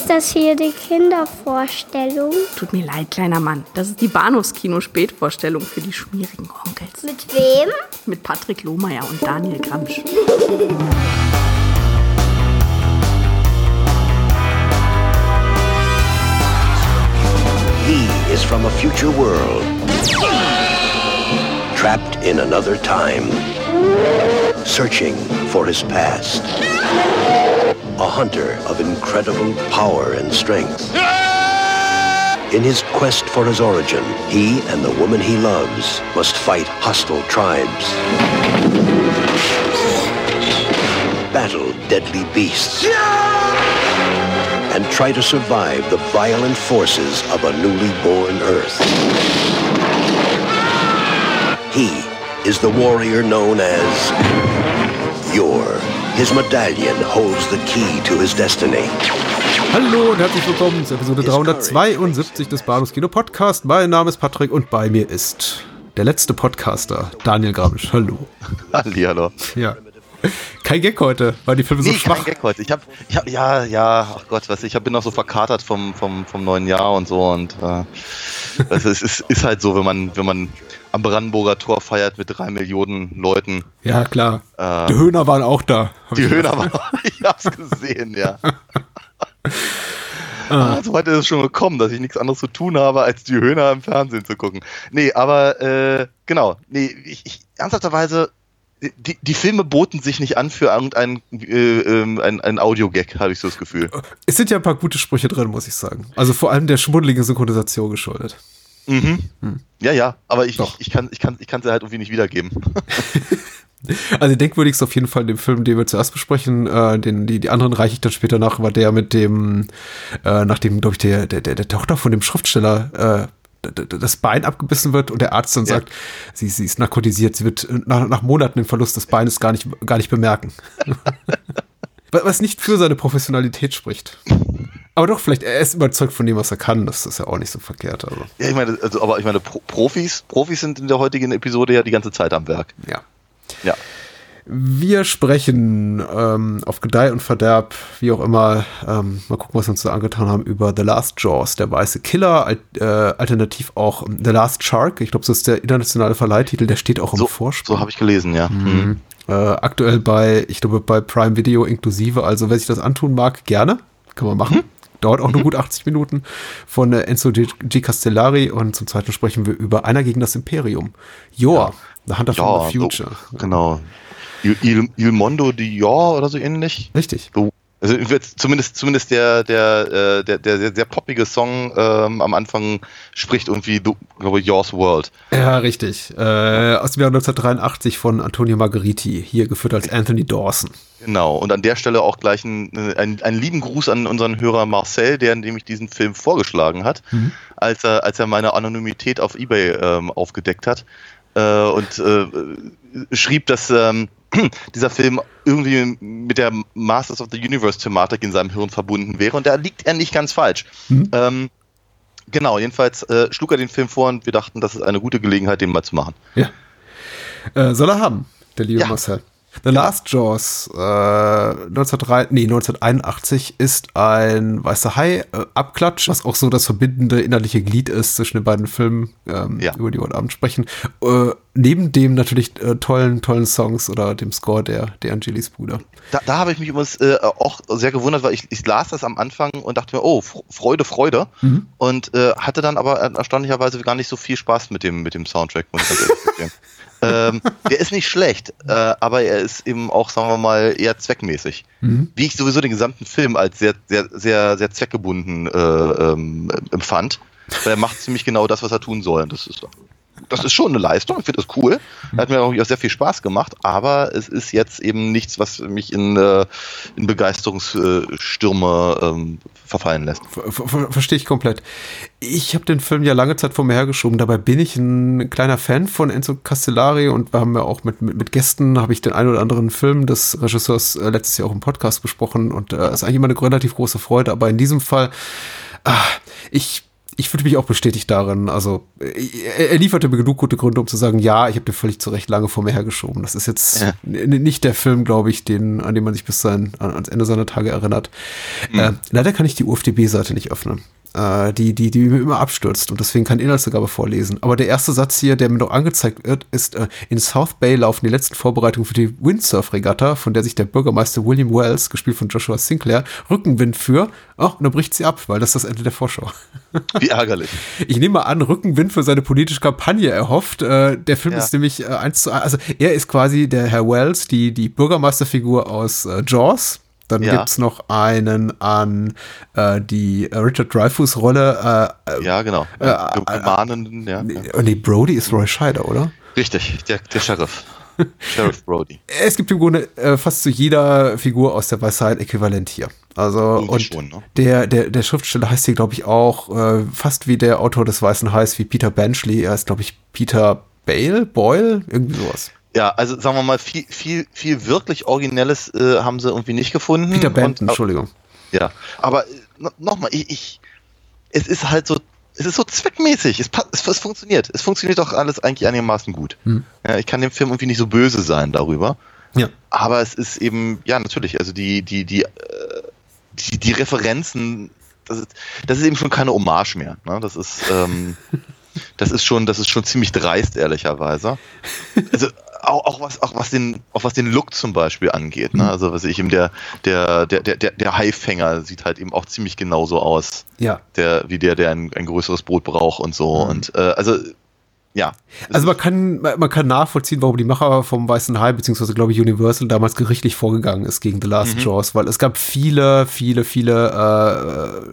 Ist das hier die Kindervorstellung? Tut mir leid, kleiner Mann. Das ist die Bahnhofskino-Spätvorstellung für die schmierigen Onkels. Mit wem? Mit Patrick Lohmeier und Daniel Gramsch. He is from a future world, trapped in another time, searching for his past. A hunter of incredible power and strength. In his quest for his origin, he and the woman he loves must fight hostile tribes, battle deadly beasts, and try to survive the violent forces of a newly born Earth. He is the warrior known as Yor. His medallion holds the key to his destiny. Hallo und herzlich willkommen zur Episode 372 des Bahnhofs Kino Podcast. Mein Name ist Patrick und bei mir ist der letzte Podcaster, Daniel Grabisch. Hallo. Hallihallo. Ja. Kein Gag heute, weil die Filme Nee, so schwach. kein Gag heute. Ich hab, ich hab, ja, ja, ach Gott, was, ich hab, bin noch so verkatert vom, vom, vom neuen Jahr und so und äh, es ist, ist, ist halt so, wenn man, wenn man am Brandenburger Tor feiert mit drei Millionen Leuten. Ja, klar. Äh, die Höhner waren auch da. Die Höhner waren, ich hab's gesehen, ja. Ah, so weit ist es schon gekommen, dass ich nichts anderes zu tun habe, als die Höhner im Fernsehen zu gucken. Nee, aber äh, genau, nee, ich, ich ernsthafterweise, die, die Filme boten sich nicht an für irgendein äh, ähm, ein, ein Audio-Gag, habe ich so das Gefühl. Es sind ja ein paar gute Sprüche drin, muss ich sagen. Also vor allem der schmuddeligen Synchronisation geschuldet. Mhm. Ja, ja, aber ich, Doch. ich, ich kann ich kann ich kann sie halt irgendwie nicht wiedergeben. Also denkwürdigst auf jeden Fall den Film, den wir zuerst besprechen. Äh, den, die, die anderen reiche ich dann später nach, war der mit dem, äh, nachdem, glaube ich, der, der, der, der Tochter von dem Schriftsteller äh, das Bein abgebissen wird und der Arzt dann Ja. sagt, sie, sie ist narkotisiert, sie wird äh, nach, nach Monaten den Verlust des Beines gar nicht, gar nicht bemerken. Wa- Was nicht für seine Professionalität spricht. Aber doch, vielleicht, er ist überzeugt von dem, was er kann. Das ist ja auch nicht so verkehrt. Also, Ja, ich meine, also, aber ich meine, Pro Profis, Profis sind in der heutigen Episode ja die ganze Zeit am Werk. ja. Ja. Wir sprechen ähm, auf Gedeih und Verderb, wie auch immer, ähm, mal gucken, was wir uns da angetan haben, über The Last Jaws, der weiße Killer, al äh, alternativ auch ähm, The Last Shark. Ich glaube, so ist der internationale Verleihtitel, der steht auch im So, Vorspann. so habe ich gelesen, ja. Mhm. Äh, aktuell bei, ich glaube, bei Prime Video inklusive. Also, wer sich das antun mag, gerne. Kann man machen. Dauert auch nur gut 80 Minuten von äh, Enzo G. G. Castellari. Und zum zweiten sprechen wir über Einer gegen das Imperium. Joa, The Hunter from Ja, the Future. So, genau. Il, Il, Il Mondo Dior oder so ähnlich. Richtig. So, also zumindest zumindest der der äh, der der sehr, sehr poppige Song ähm, am Anfang spricht irgendwie, du, glaube ich, Yours World. Ja, richtig. Äh, aus dem Jahr 1983 von Antonio Margheriti, hier geführt als Anthony Dawson. Genau. Und an der Stelle auch gleich einen, einen, einen lieben Gruß an unseren Hörer Marcel, der nämlich diesen Film vorgeschlagen hat, als er als er meine Anonymität auf eBay ähm, aufgedeckt hat äh, und äh, schrieb, dass ähm, dieser Film irgendwie mit der Masters of the Universe-Thematik in seinem Hirn verbunden wäre. Und da liegt er nicht ganz falsch. Ähm, genau, jedenfalls äh, schlug er den Film vor und wir dachten, das ist eine gute Gelegenheit, den mal zu machen. Ja. Äh, soll er haben, der liebe Ja. Marcel. The Last Jaws, äh, 1903, nee, 1981 ist ein weißer Hai, äh, was auch so das verbindende innerliche Glied ist zwischen den beiden Filmen, ähm, Ja. über die wir heute Abend sprechen. Äh, neben dem natürlich äh, tollen, tollen Songs oder dem Score der, der Angelis Bruder. Da, da habe ich mich übrigens äh, auch sehr gewundert, weil ich, ich las das am Anfang und dachte mir, oh, Fr- Freude, Freude. Und äh, hatte dann aber erstaunlicherweise gar nicht so viel Spaß mit dem, mit dem Soundtrack, ähm, der ist nicht schlecht, äh, aber er ist eben auch, sagen wir mal, eher zweckmäßig. Wie ich sowieso den gesamten Film als sehr, sehr, sehr, sehr zweckgebunden äh, ähm, empfand. Weil er macht ziemlich genau das, was er tun soll. Und das ist, das ist schon eine Leistung. Ich finde das cool. Hat mir auch sehr viel Spaß gemacht. Aber es ist jetzt eben nichts, was mich in, äh, in Begeisterungsstürme ähm, verfallen lässt. Ver ver Verstehe ich komplett. Ich habe den Film ja lange Zeit vor mir hergeschoben. Dabei bin ich ein kleiner Fan von Enzo Castellari und wir haben ja auch mit, mit, mit Gästen, habe ich den einen oder anderen Film des Regisseurs äh, letztes Jahr auch im Podcast besprochen und äh, ist eigentlich immer eine relativ große Freude. Aber in diesem Fall, ah, ich, ich fühlte mich auch bestätigt darin. Also er, er, lieferte mir genug gute Gründe, um zu sagen, ja, ich habe den völlig zu Recht lange vor mir hergeschoben. Das ist jetzt ja. nicht der Film, glaube ich, den, an den man sich bis sein, ans Ende seiner Tage erinnert. Mhm. Äh, leider kann ich die UFDB-Seite nicht öffnen die, die, die mir immer abstürzt und deswegen keine Inhaltsangabe vorlesen. Aber der erste Satz hier, der mir noch angezeigt wird, ist, äh, in South Bay laufen die letzten Vorbereitungen für die Windsurf-Regatta, von der sich der Bürgermeister William Wells, gespielt von Joshua Sinclair, Rückenwind für. Ach, und dann bricht sie ab, weil das ist das Ende der Vorschau. Wie ärgerlich. Ich nehme mal an, Rückenwind für seine politische Kampagne erhofft. Äh, der Film ja. ist nämlich äh, eins zu eins, also er ist quasi der Herr Wells, die, die Bürgermeisterfigur aus äh, Jaws dann ja. es noch einen an äh, die äh, Richard Dreyfuss-Rolle. Äh, ja, genau. Äh, Romanen, ja. Nee, Brody ist Roy Scheider, oder? Richtig, der, der Sheriff. Sheriff Brody. Es gibt im Grunde äh, fast zu jeder Figur aus der Weisheit äquivalent hier. Also und schon, ne? der, der, der Schriftsteller heißt hier, glaube ich, auch äh, fast wie der Autor des Weißen Heiß, wie Peter Benchley. Er ist, glaube ich, Peter Bale, Boyle, irgendwie sowas. Ja, also sagen wir mal, viel, viel, viel wirklich Originelles äh, haben sie irgendwie nicht gefunden. Peter Benton, und, Entschuldigung. Ja, aber äh, nochmal, ich, ich, es ist halt so, es ist so zweckmäßig. Es, es, es funktioniert. Es funktioniert doch alles eigentlich einigermaßen gut. Hm. Ja, ich kann dem Film irgendwie nicht so böse sein darüber. Ja. Aber es ist eben, ja, natürlich, also die, die, die, äh, die, die Referenzen, das ist, das ist eben schon keine Hommage mehr. Ne? Das ist, ähm, das ist schon, das ist schon ziemlich dreist, ehrlicherweise. Also auch, auch, was, auch, was den, auch was den Look zum Beispiel angeht. Ne? Mhm. Also was ich eben der, der, der, der, der Haifänger sieht halt eben auch ziemlich genauso aus. Ja. Der, wie der, der ein, ein größeres Boot braucht und so. Mhm. Und äh, also ja. Also man kann, man kann nachvollziehen, warum die Macher vom Weißen Hai, beziehungsweise glaube ich Universal damals gerichtlich vorgegangen ist gegen The Last mhm. Jaws, weil es gab viele, viele, viele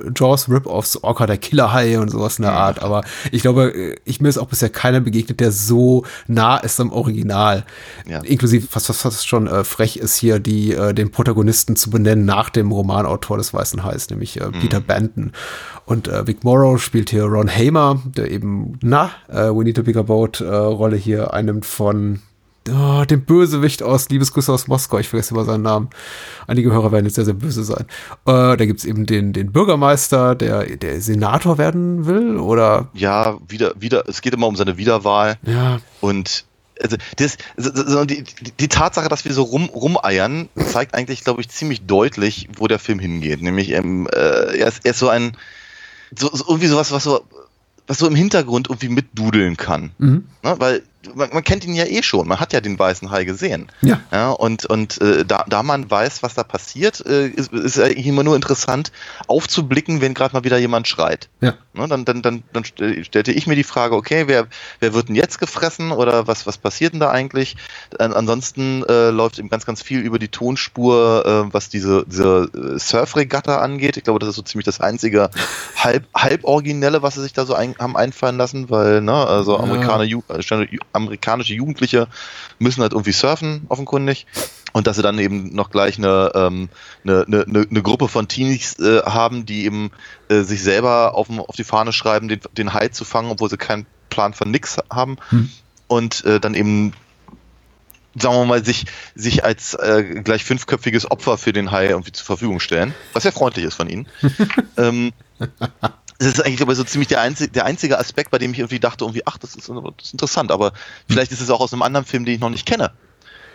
äh, Jaws Rip-Offs, Orca der Killerhai und sowas in der mhm. Art, aber ich glaube, ich mir ist auch bisher keiner begegnet, der so nah ist am Original. Ja. Inklusive, was, was, was schon äh, frech ist hier, die, äh, den Protagonisten zu benennen nach dem Romanautor des Weißen Hais, nämlich äh, mhm. Peter Benton. Und äh, Vic Morrow spielt hier Ron Hamer, der eben, na, äh, We Need to Bigger Boat äh, Rolle hier einnimmt von oh, dem Bösewicht aus Liebesgrüße aus Moskau. Ich vergesse immer seinen Namen. Einige Hörer werden jetzt sehr, sehr böse sein. Äh, da gibt es eben den, den Bürgermeister, der, der Senator werden will, oder? Ja, wieder, wieder, es geht immer um seine Wiederwahl. Ja. Und also das, also die, die Tatsache, dass wir so rum, rumeiern, zeigt eigentlich, glaube ich, ziemlich deutlich, wo der Film hingeht. Nämlich, ähm, äh, er, ist, er ist so ein so, so irgendwie sowas, was so, was so im Hintergrund irgendwie mitdudeln kann. Mhm. Ne? Weil man, man, kennt ihn ja eh schon, man hat ja den weißen Hai gesehen. Ja. ja und und äh, da, da man weiß, was da passiert, äh, ist, ist eigentlich immer nur interessant, aufzublicken, wenn gerade mal wieder jemand schreit. Ja. Ne? Dann, dann, dann, dann stellte ich mir die Frage, okay, wer, wer wird denn jetzt gefressen oder was, was passiert denn da eigentlich? Äh, ansonsten äh, läuft eben ganz, ganz viel über die Tonspur, äh, was diese, diese äh, Surfregatta angeht. Ich glaube, das ist so ziemlich das einzige halb, halb originelle, was sie sich da so ein, haben einfallen lassen, weil, ne, also Amerikaner, ja amerikanische Jugendliche müssen halt irgendwie surfen, offenkundig. Und dass sie dann eben noch gleich eine, ähm, eine, eine, eine Gruppe von Teenies äh, haben, die eben äh, sich selber auf, auf die Fahne schreiben, den, den Hai zu fangen, obwohl sie keinen Plan von nix haben. Hm. Und äh, dann eben sagen wir mal, sich, sich als äh, gleich fünfköpfiges Opfer für den Hai irgendwie zur Verfügung stellen, was sehr freundlich ist von ihnen. ähm, das ist eigentlich aber so ziemlich der einzige, der einzige Aspekt, bei dem ich irgendwie dachte, irgendwie, ach, das ist, das ist interessant, aber vielleicht ist es auch aus einem anderen Film, den ich noch nicht kenne.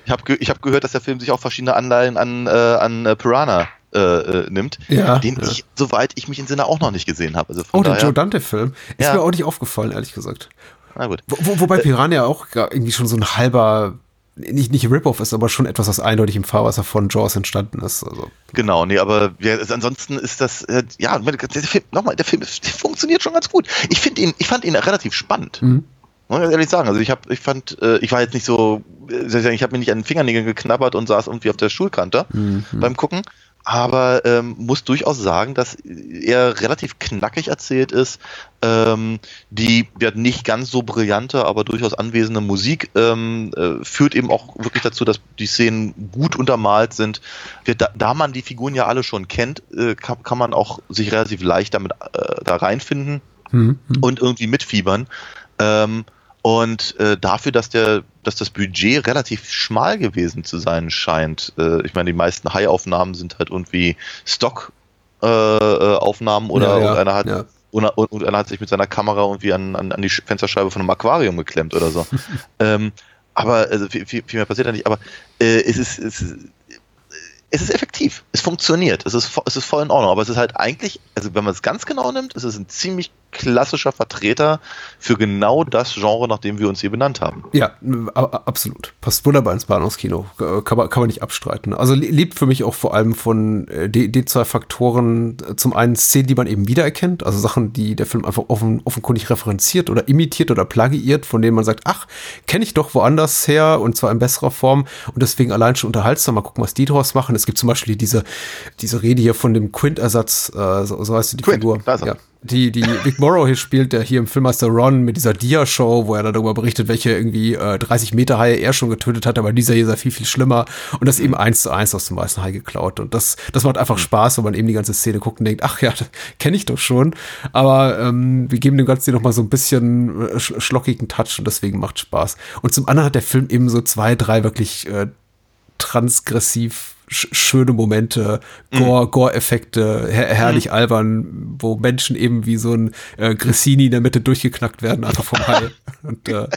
Ich habe ge hab gehört, dass der Film sich auch verschiedene Anleihen an, äh, an äh, Piranha äh, äh, nimmt, ja, den ja. ich, soweit ich mich in Sinne auch noch nicht gesehen habe. Also oh, der Joe Dante-Film. Ist ja. mir auch nicht aufgefallen, ehrlich gesagt. Na gut. Wo, wobei äh, Piranha auch irgendwie schon so ein halber nicht, nicht Rip-Off ist, aber schon etwas, was eindeutig im Fahrwasser von Jaws entstanden ist. Also. Genau, nee, aber ja, ansonsten ist das, äh, ja, der Film, nochmal, der Film der funktioniert schon ganz gut. Ich finde ihn, ich fand ihn relativ spannend. Mhm. Muss ich ehrlich sagen. Also ich habe, ich fand, äh, ich war jetzt nicht so, äh, ich habe mir nicht an den Fingernägeln geknabbert und saß irgendwie auf der Schulkante mhm. beim Gucken aber ähm, muss durchaus sagen, dass er relativ knackig erzählt ist. Ähm, die ja, nicht ganz so brillante, aber durchaus anwesende Musik ähm, äh, führt eben auch wirklich dazu, dass die Szenen gut untermalt sind. Da, da man die Figuren ja alle schon kennt, äh, kann, kann, man auch sich relativ leicht damit äh, da reinfinden mhm. und irgendwie mitfiebern. Ähm, und äh, dafür, dass der, dass das Budget relativ schmal gewesen zu sein scheint. Äh, ich meine, die meisten High-Aufnahmen sind halt irgendwie Stock-Aufnahmen äh, oder ja, ja, einer hat ja. Und, und, einer hat sich mit seiner Kamera irgendwie an, an, an die Fensterscheibe von einem Aquarium geklemmt oder so. ähm, aber also viel, viel, viel mehr passiert da nicht. Aber äh, es ist, es ist es ist effektiv, es funktioniert, es ist, es ist voll in Ordnung, aber es ist halt eigentlich, also wenn man es ganz genau nimmt, es ist ein ziemlich klassischer Vertreter für genau das Genre, nach dem wir uns hier benannt haben. Ja, absolut. Passt wunderbar ins Bahnhofskino. Kann man, kann man nicht abstreiten. Also liebt für mich auch vor allem von äh, den zwei Faktoren. Äh, zum einen Szenen, die man eben wiedererkennt, also Sachen, die der Film einfach offen, offenkundig referenziert oder imitiert oder plagiiert, von denen man sagt, ach, kenne ich doch woanders her und zwar in besserer Form und deswegen allein schon unterhaltsam. Mal gucken, was die draus machen. Es gibt zum Beispiel diese, diese Rede hier von dem Quint-Ersatz, äh, so, so heißt die Quint, Figur. Ja die, die Vic Morrow hier spielt, der hier im Filmmaster Ron mit dieser Dia-Show, wo er darüber berichtet, welche irgendwie äh, 30 Meter Haie er schon getötet hat, aber dieser hier sei viel, viel schlimmer und das eben eins zu eins aus dem weißen Hai geklaut. Und das, das macht einfach Spaß, wenn man eben die ganze Szene guckt und denkt, ach ja, kenne ich doch schon. Aber ähm, wir geben dem Ganzen hier nochmal so ein bisschen äh, schlockigen Touch und deswegen macht Spaß. Und zum anderen hat der Film eben so zwei, drei wirklich äh, transgressiv schöne Momente, Gore, Gore-Effekte, her herrlich mhm. albern, wo Menschen eben wie so ein äh, Grissini in der Mitte durchgeknackt werden, einfach vom Hai. Und äh,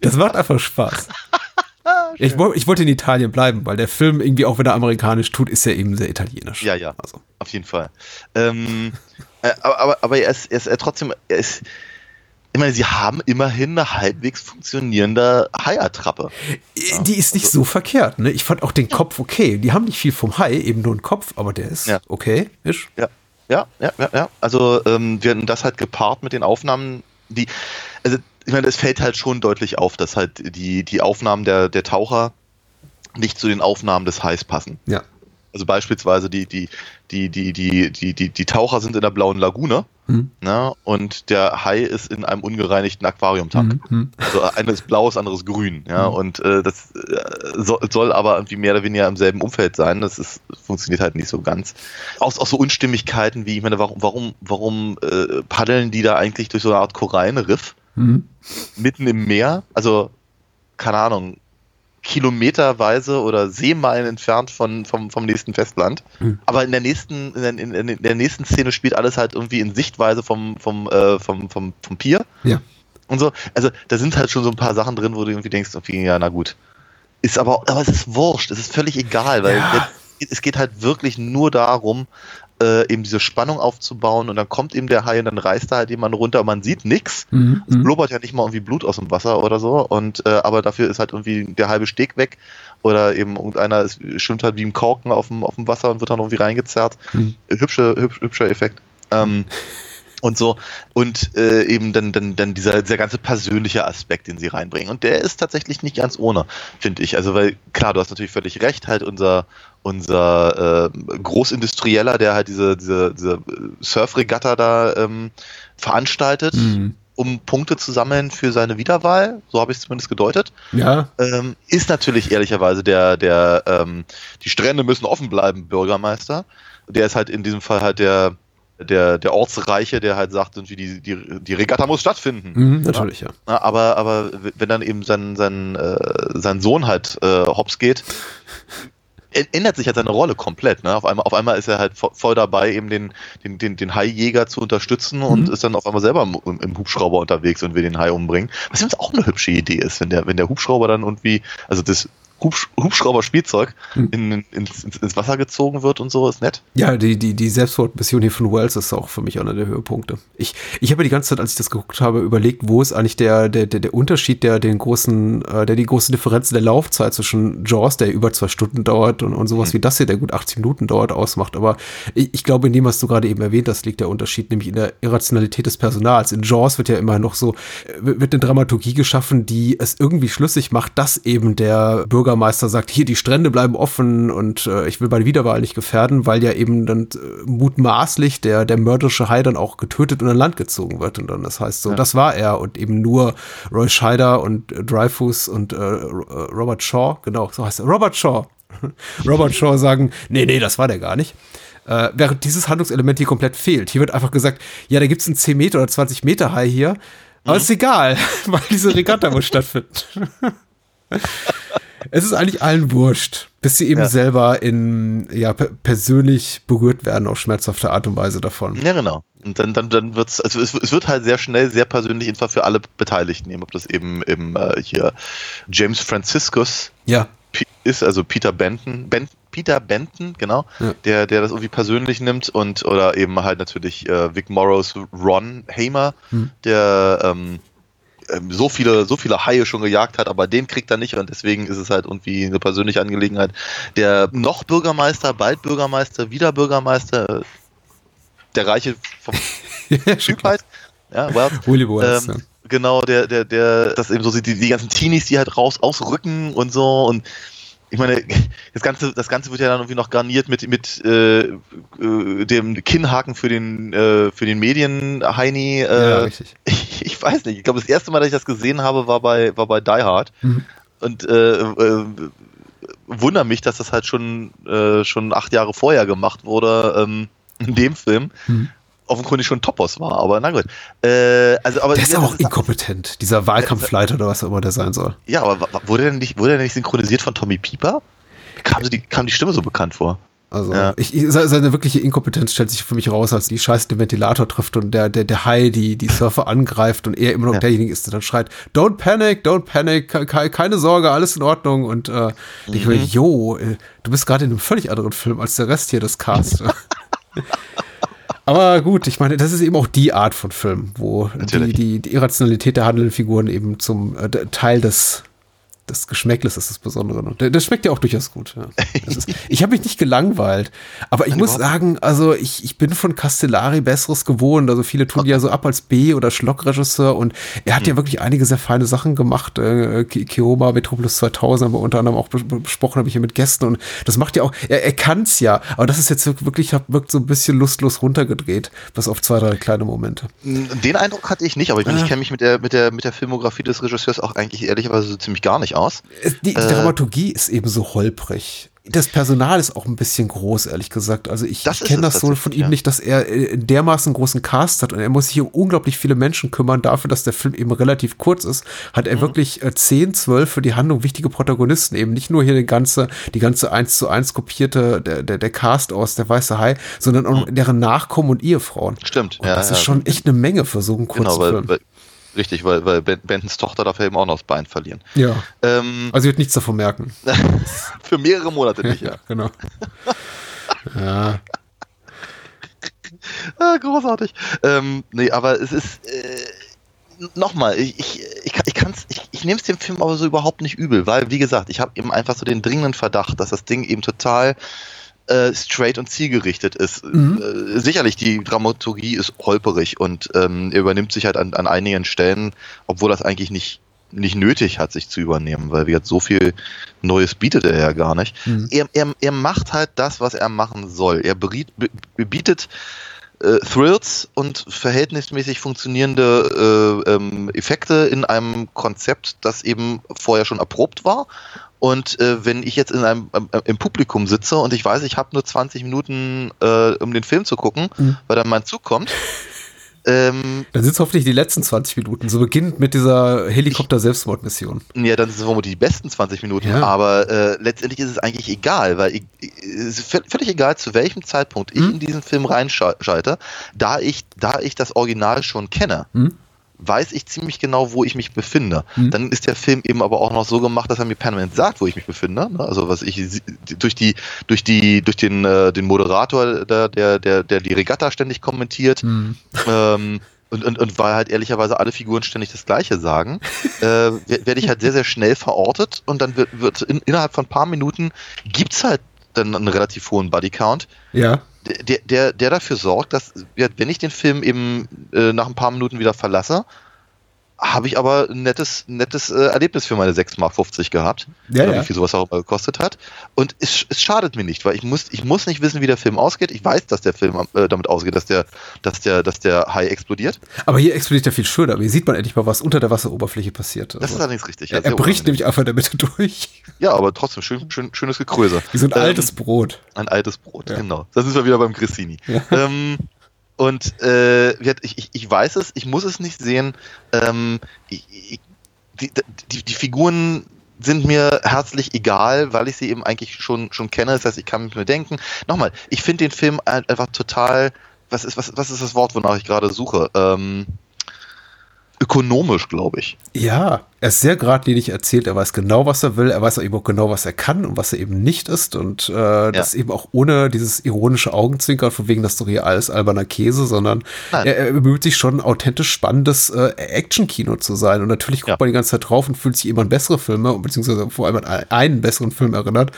das macht einfach Spaß. Ich, ich, wollte in Italien bleiben, weil der Film irgendwie, auch wenn er amerikanisch tut, ist er eben sehr italienisch. Ja, ja. Also. Auf jeden Fall. Ähm, äh, aber, aber, aber er ist, er ist er trotzdem, er ist, ich meine, sie haben immerhin eine halbwegs funktionierende Hai-Attrappe. Ja, die ist nicht also, so verkehrt, ne? Ich fand auch den Kopf okay. Die haben nicht viel vom Hai, eben nur einen Kopf, aber der ist ja. okay. Ist. Ja. ja, ja, ja, ja. Also ähm, wir hatten das halt gepaart mit den Aufnahmen, die, also ich meine, es fällt halt schon deutlich auf, dass halt die, die Aufnahmen der, der Taucher nicht zu den Aufnahmen des Hais passen. Ja. Also beispielsweise die, die, die, die, die, die, die, die Taucher sind in der blauen Lagune mhm. ne, und der Hai ist in einem ungereinigten Aquariumtank. Mhm. Also eines blaues, anderes grün. Ja, mhm. Und äh, das äh, soll, soll aber irgendwie mehr oder weniger im selben Umfeld sein. Das ist, funktioniert halt nicht so ganz. Auch, auch so Unstimmigkeiten wie, ich meine, warum, warum, warum äh, paddeln die da eigentlich durch so eine Art Korallenriff? Mhm. Mitten im Meer? Also, keine Ahnung, kilometerweise oder Seemeilen entfernt von, vom, vom nächsten Festland. Mhm. Aber in der nächsten, in der, in der, nächsten Szene spielt alles halt irgendwie in Sichtweise vom, vom, äh, vom, vom, vom Pier. Ja. Und so. Also da sind halt schon so ein paar Sachen drin, wo du irgendwie denkst, okay, ja, na gut. Ist aber, aber es ist wurscht, es ist völlig egal, weil ja. jetzt, es geht halt wirklich nur darum, äh, eben diese Spannung aufzubauen und dann kommt eben der Hai und dann reißt da halt jemand runter und man sieht nichts. Mhm. Es mhm. blubbert ja nicht mal irgendwie Blut aus dem Wasser oder so und äh, aber dafür ist halt irgendwie der halbe Steg weg oder eben irgendeiner ist, schwimmt halt wie im Korken auf dem, auf dem Wasser und wird dann irgendwie reingezerrt. Mhm. Hübsche, hübsch, hübscher Effekt. Ähm, und so und äh, eben dann dann dann dieser dieser ganze persönliche Aspekt, den sie reinbringen und der ist tatsächlich nicht ganz ohne, finde ich. Also weil klar, du hast natürlich völlig recht, halt unser unser äh, Großindustrieller, der halt diese diese, diese Surfregatta da ähm, veranstaltet. Mhm. Um Punkte zu sammeln für seine Wiederwahl, so habe ich es zumindest gedeutet. Ja. Ähm, ist natürlich ehrlicherweise der, der, ähm, die Strände müssen offen bleiben, Bürgermeister. Der ist halt in diesem Fall halt der, der, der Ortsreiche, der halt sagt, irgendwie die, die, die Regatta muss stattfinden. Mhm, natürlich, ja. ja. Aber, aber wenn dann eben sein, sein, äh, sein Sohn halt äh, hops geht, ändert sich halt seine Rolle komplett. Ne? Auf, einmal, auf einmal ist er halt voll dabei, eben den, den, den, den Haijäger zu unterstützen mhm. und ist dann auf einmal selber im, im, Hubschrauber unterwegs und will den Hai umbringen. Was übrigens auch eine hübsche Idee ist, wenn der, wenn der Hubschrauber dann irgendwie, also das Hubsch Hubschrauber-Spielzeug hm. in, in, ins, ins, Wasser gezogen wird und so, ist nett. Ja, die, die, die Selbstmordmission hier von Wells ist auch für mich einer der Höhepunkte. Ich, ich habe die ganze Zeit, als ich das geguckt habe, überlegt, wo ist eigentlich der, der, der, der Unterschied, der den großen, äh, der die große Differenz in der Laufzeit zwischen Jaws, der über zwei Stunden dauert und, und sowas hm. wie das hier, der gut 80 Minuten dauert, ausmacht. Aber ich, ich glaube, in dem, was du gerade eben erwähnt hast, liegt der Unterschied, nämlich in der Irrationalität des Personals. In Jaws wird ja immer noch so, äh, wird eine Dramaturgie geschaffen, die es irgendwie schlüssig macht, dass eben der Bürgermeister sagt, hier, die Strände bleiben offen und äh, ich will meine Wiederwahl nicht gefährden, weil ja eben dann äh, mutmaßlich der, der mörderische Hai dann auch getötet und an Land gezogen wird. Und dann das heißt so, ja. das war er und eben nur Roy Scheider und äh, Dreyfus und äh, äh Robert Shaw, genau, so heißt er, Robert Shaw. Robert Shaw sagen, nee, nee, das war der gar nicht. Äh, während dieses Handlungselement hier komplett fehlt. Hier wird einfach gesagt, ja, da gibt es einen 10 Meter oder 20 Meter Hai hier. Aber mhm. ist egal, weil diese Regatta muss stattfinden. Es ist eigentlich allen wurscht, bis sie eben Ja. selber in, ja, pe- persönlich berührt werden auf schmerzhafte Art und Weise davon. Ja, genau. Und dann, dann, dann wird's, also es, es wird halt sehr schnell sehr persönlich, und zwar für alle Beteiligten, eben, ob das eben im äh, hier James Franciscus Ja, ist, also Peter Benton, ben, Peter Benton, genau, Ja. der, der das irgendwie persönlich nimmt und oder eben halt natürlich äh, Vic Morrows Ron Hamer, Hm. der ähm, so viele, so viele Haie schon gejagt hat, aber den kriegt er nicht und deswegen ist es halt irgendwie eine persönliche Angelegenheit. Der noch Bürgermeister, bald Bürgermeister, wieder Bürgermeister, äh, der Reiche vom ja Typ halt. Ja, well, Willy Wallace, ähm, Genau, der, der, der, das eben so sieht, die, die ganzen Teenies, die halt raus ausrücken und so und ich meine, das Ganze, das Ganze wird ja dann irgendwie noch garniert mit, mit äh, äh, dem Kinnhaken für den, äh, für den Medien-Heini. ja. Äh, ja, richtig. ich, ich weiß nicht. Ich glaube, das erste Mal, dass ich das gesehen habe, war bei, war bei Die Hard. Mhm. Und äh, wundere mich, dass das halt schon, schon acht Jahre vorher gemacht wurde, ähm, in dem Film. Mhm. Offenkundig schon Topos war, aber na gut. Äh, also, aber Der ist ja, auch inkompetent, dieser Wahlkampfleiter oder was auch immer der sein soll. ja, aber wurde der nicht, wurde der nicht synchronisiert von Tommy Pieper? Kam, die, kam die Stimme so bekannt vor? Also Ja. ich, ich, se- seine wirkliche Inkompetenz stellt sich für mich raus, als die Scheiße den Ventilator trifft und der, der, der Hai die, die Surfer angreift und er immer noch Ja. derjenige ist, der dann schreit, don't panic, don't panic, ke- ke- keine Sorge, alles in Ordnung. Und äh, ich Mhm. mir, jo, äh, du bist gerade in einem völlig anderen Film als der Rest hier des Cast. Aber gut, ich meine, das ist eben auch die Art von Film, wo die, die, die Irrationalität der handelnden Figuren eben zum äh, Teil des, des Geschmäckles ist das Besondere. Und der- das schmeckt ja auch durchaus gut. Ja. Das ist, ich habe mich nicht gelangweilt, aber ich Nein, muss sagen, also ich, ich bin von Castellari Besseres gewohnt. Also viele tun die ja so ab als B- oder Schlockregisseur und er hat ja wirklich einige sehr feine Sachen gemacht. Äh, Ki- Kioma, Metropolis 2000 haben wir unter anderem auch bes- besprochen, habe ich hier mit Gästen und das macht ja auch, er, er kann es ja, aber das ist jetzt wirklich, wirkt so ein bisschen lustlos runtergedreht, bis auf zwei, drei kleine Momente. Den Eindruck hatte ich nicht, aber ich, meine, Ah. ich kenne mich mit der, mit, der, mit der Filmografie des Regisseurs auch eigentlich ehrlicherweise so ziemlich gar nicht aus. Es- Die Äh, Dramaturgie ist eben so holprig. Das Personal ist auch ein bisschen groß, ehrlich gesagt. Also ich, kenne das so von ihm ja. nicht, dass er äh, dermaßen großen Cast hat und er muss sich um unglaublich viele Menschen kümmern. Dafür, dass der Film eben relativ kurz ist, hat Mhm. er wirklich äh, 10, 12 für die Handlung wichtige Protagonisten. Eben nicht nur hier die ganze, die ganze 1 zu 1 kopierte, der, der, der Cast aus Der Weiße Hai, sondern auch noch deren Nachkommen und Ehefrauen. Stimmt. Und das ist schon echt eine Menge für so einen kurzen Genau, weil, Film. weil, richtig, weil, weil Ben- Bentons Tochter darf ja eben auch noch das Bein verlieren. ja. Ähm, Also wird nichts davon merken. für mehrere Monate nicht, ja. genau. ja. Ah, großartig. Ähm, nee, aber es ist. Äh, Nochmal, ich, ich, ich, ich, kann's, ich, ich nehme es dem Film aber so überhaupt nicht übel, weil, wie gesagt, ich habe eben einfach so den dringenden Verdacht, dass das Ding eben total äh, straight und zielgerichtet ist. Äh, sicherlich, die Dramaturgie ist holperig und ähm, er übernimmt sich halt an, an einigen Stellen, obwohl das eigentlich nicht, nicht nötig hat, sich zu übernehmen, weil wir jetzt so viel Neues bietet er ja gar nicht. Mhm. Er, er, er macht halt das, was er machen soll. Er beriet, be, bietet äh, Thrills und verhältnismäßig funktionierende äh, ähm, Effekte in einem Konzept, das eben vorher schon erprobt war. Und äh, wenn ich jetzt in einem äh, im Publikum sitze und ich weiß, ich habe nur 20 Minuten, äh, um den Film zu gucken, Mhm. weil dann mein Zug kommt, ähm, Dann sind es hoffentlich die letzten 20 Minuten. So beginnt mit dieser Helikopter-Selbstmordmission. Ja, dann sind es vermutlich die besten 20 Minuten, Ja. aber äh, letztendlich ist es eigentlich egal, weil ich, es ist vö- völlig egal, zu welchem Zeitpunkt ich Hm? in diesen Film reinschalte, da ich, da ich das Original schon kenne. Hm? Weiß ich ziemlich genau, wo ich mich befinde. Hm. Dann ist der Film eben aber auch noch so gemacht, dass er mir permanent sagt, wo ich mich befinde. ne? Also was ich durch die, durch die, durch den, äh, den Moderator, der, der, der, der die Regatta ständig kommentiert, Hm. ähm, und, und, und weil halt ehrlicherweise alle Figuren ständig das Gleiche sagen, äh, werde ich halt sehr, sehr schnell verortet und dann wird, wird in, innerhalb von ein paar Minuten gibt's halt dann einen relativ hohen Bodycount, Ja. Der, der, der dafür sorgt, dass, wenn ich den Film eben äh, nach ein paar Minuten wieder verlasse, habe ich aber ein nettes, nettes äh, Erlebnis für meine 6 Mark 50 gehabt. Ja, ja. wie viel sowas auch immer gekostet hat. Und es, es schadet mir nicht, weil ich muss, ich muss nicht wissen, wie der Film ausgeht. Ich weiß, dass der Film äh, damit ausgeht, dass der, dass der, dass der Hai explodiert. Aber hier explodiert er viel schöner. Hier sieht man endlich mal, was unter der Wasseroberfläche passiert. Das Also, ist allerdings richtig. ja, er, er bricht nämlich einfach in der Mitte durch. Ja, aber trotzdem schön, schön, schönes Gekröse. Wie so ein Ähm, altes Brot. Ein altes Brot, Ja. genau. Da sind wir wieder beim Grissini. Ähm, und äh, ich, ich, ich weiß es, ich muss es nicht sehen. Ähm, ich, die, die, die Figuren sind mir herzlich egal, weil ich sie eben eigentlich schon, schon kenne. Das heißt, ich kann mir denken. Nochmal, ich finde den Film einfach total, was ist, was, was ist das Wort, wonach ich gerade suche? Ähm, ökonomisch, glaube ich. Ja, er ist sehr geradlinig erzählt, er weiß genau, was er will, er weiß auch eben auch genau, was er kann und was er eben nicht ist und äh, ja. das eben auch ohne dieses ironische Augenzwinkern von wegen, das ist doch hier alles alberner Käse, sondern er, er, bemüht sich schon authentisch spannendes äh, Action-Kino zu sein und natürlich guckt ja. man die ganze Zeit drauf und fühlt sich immer an bessere Filme, beziehungsweise vor allem an einen besseren Film erinnert,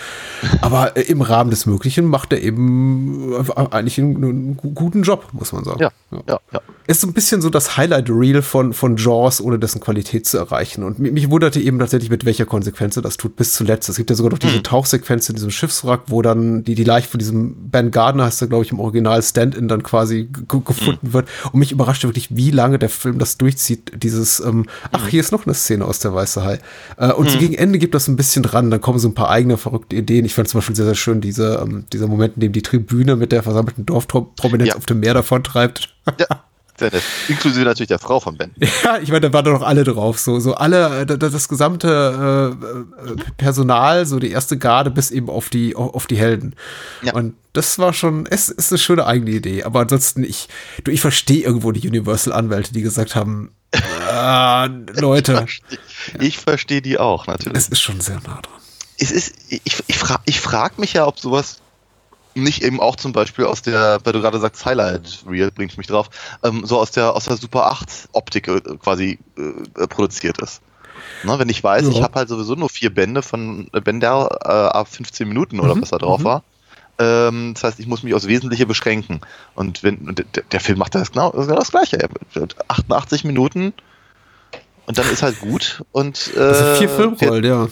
aber äh, im Rahmen des Möglichen macht er eben eigentlich einen, einen, guten Job, muss man sagen. Ja. ja. Ist so ein bisschen so das Highlight-Reel von, von Jaws, ohne dessen Qualität zu erreichen und und mich wunderte eben tatsächlich, mit welcher Konsequenz er das tut, bis zuletzt. Es gibt ja sogar noch diese mhm. Tauchsequenz in diesem Schiffswrack, wo dann die, die Leiche von diesem Ben Gardner, heißt er, glaube ich, im Original Stand-In dann quasi gefunden mhm. wird. Und mich überraschte wirklich, wie lange der Film das durchzieht. Dieses, ähm, ach, hier ist noch eine Szene aus der Weiße Hai. Äh, und mhm. gegen Ende gibt das ein bisschen dran. Dann kommen so ein paar eigene verrückte Ideen. Ich fand zum Beispiel sehr, sehr schön diese, ähm, dieser Moment, in dem die Tribüne mit der versammelten Dorfprominenz ja. auf dem Meer davon treibt. Ja. Sehr nett. Inklusive natürlich der Frau von Ben. Ja, ich meine, da waren doch alle drauf. So, so alle, äh, das, das gesamte äh, äh, Personal, so die erste Garde bis eben auf die, auf die Helden. Ja. Und das war schon, es ist eine schöne eigene Idee. Aber ansonsten, ich, du, ich verstehe irgendwo die Universal-Anwälte, die gesagt haben, äh, Leute. Ich verstehe versteh die auch, natürlich. Es ist schon sehr nah dran. Es ist, ich, ich, frage ich frag mich ja, ob sowas nicht eben auch zum Beispiel aus der, weil du gerade sagst, Highlight Reel bringt mich drauf, ähm, so aus der aus der Super 8 Optik äh, quasi äh, produziert ist. Ne, wenn ich weiß, ja. ich habe halt sowieso nur vier Bände von Bänder äh, ab 15 Minuten oder mhm. was da drauf mhm. war. Ähm, das heißt, ich muss mich aufs Wesentliche beschränken. Und wenn und der, der, Film macht das genau, das genau das Gleiche. 88 Minuten und dann ist halt gut. Und, äh, das sind vier Filmrollen, ja.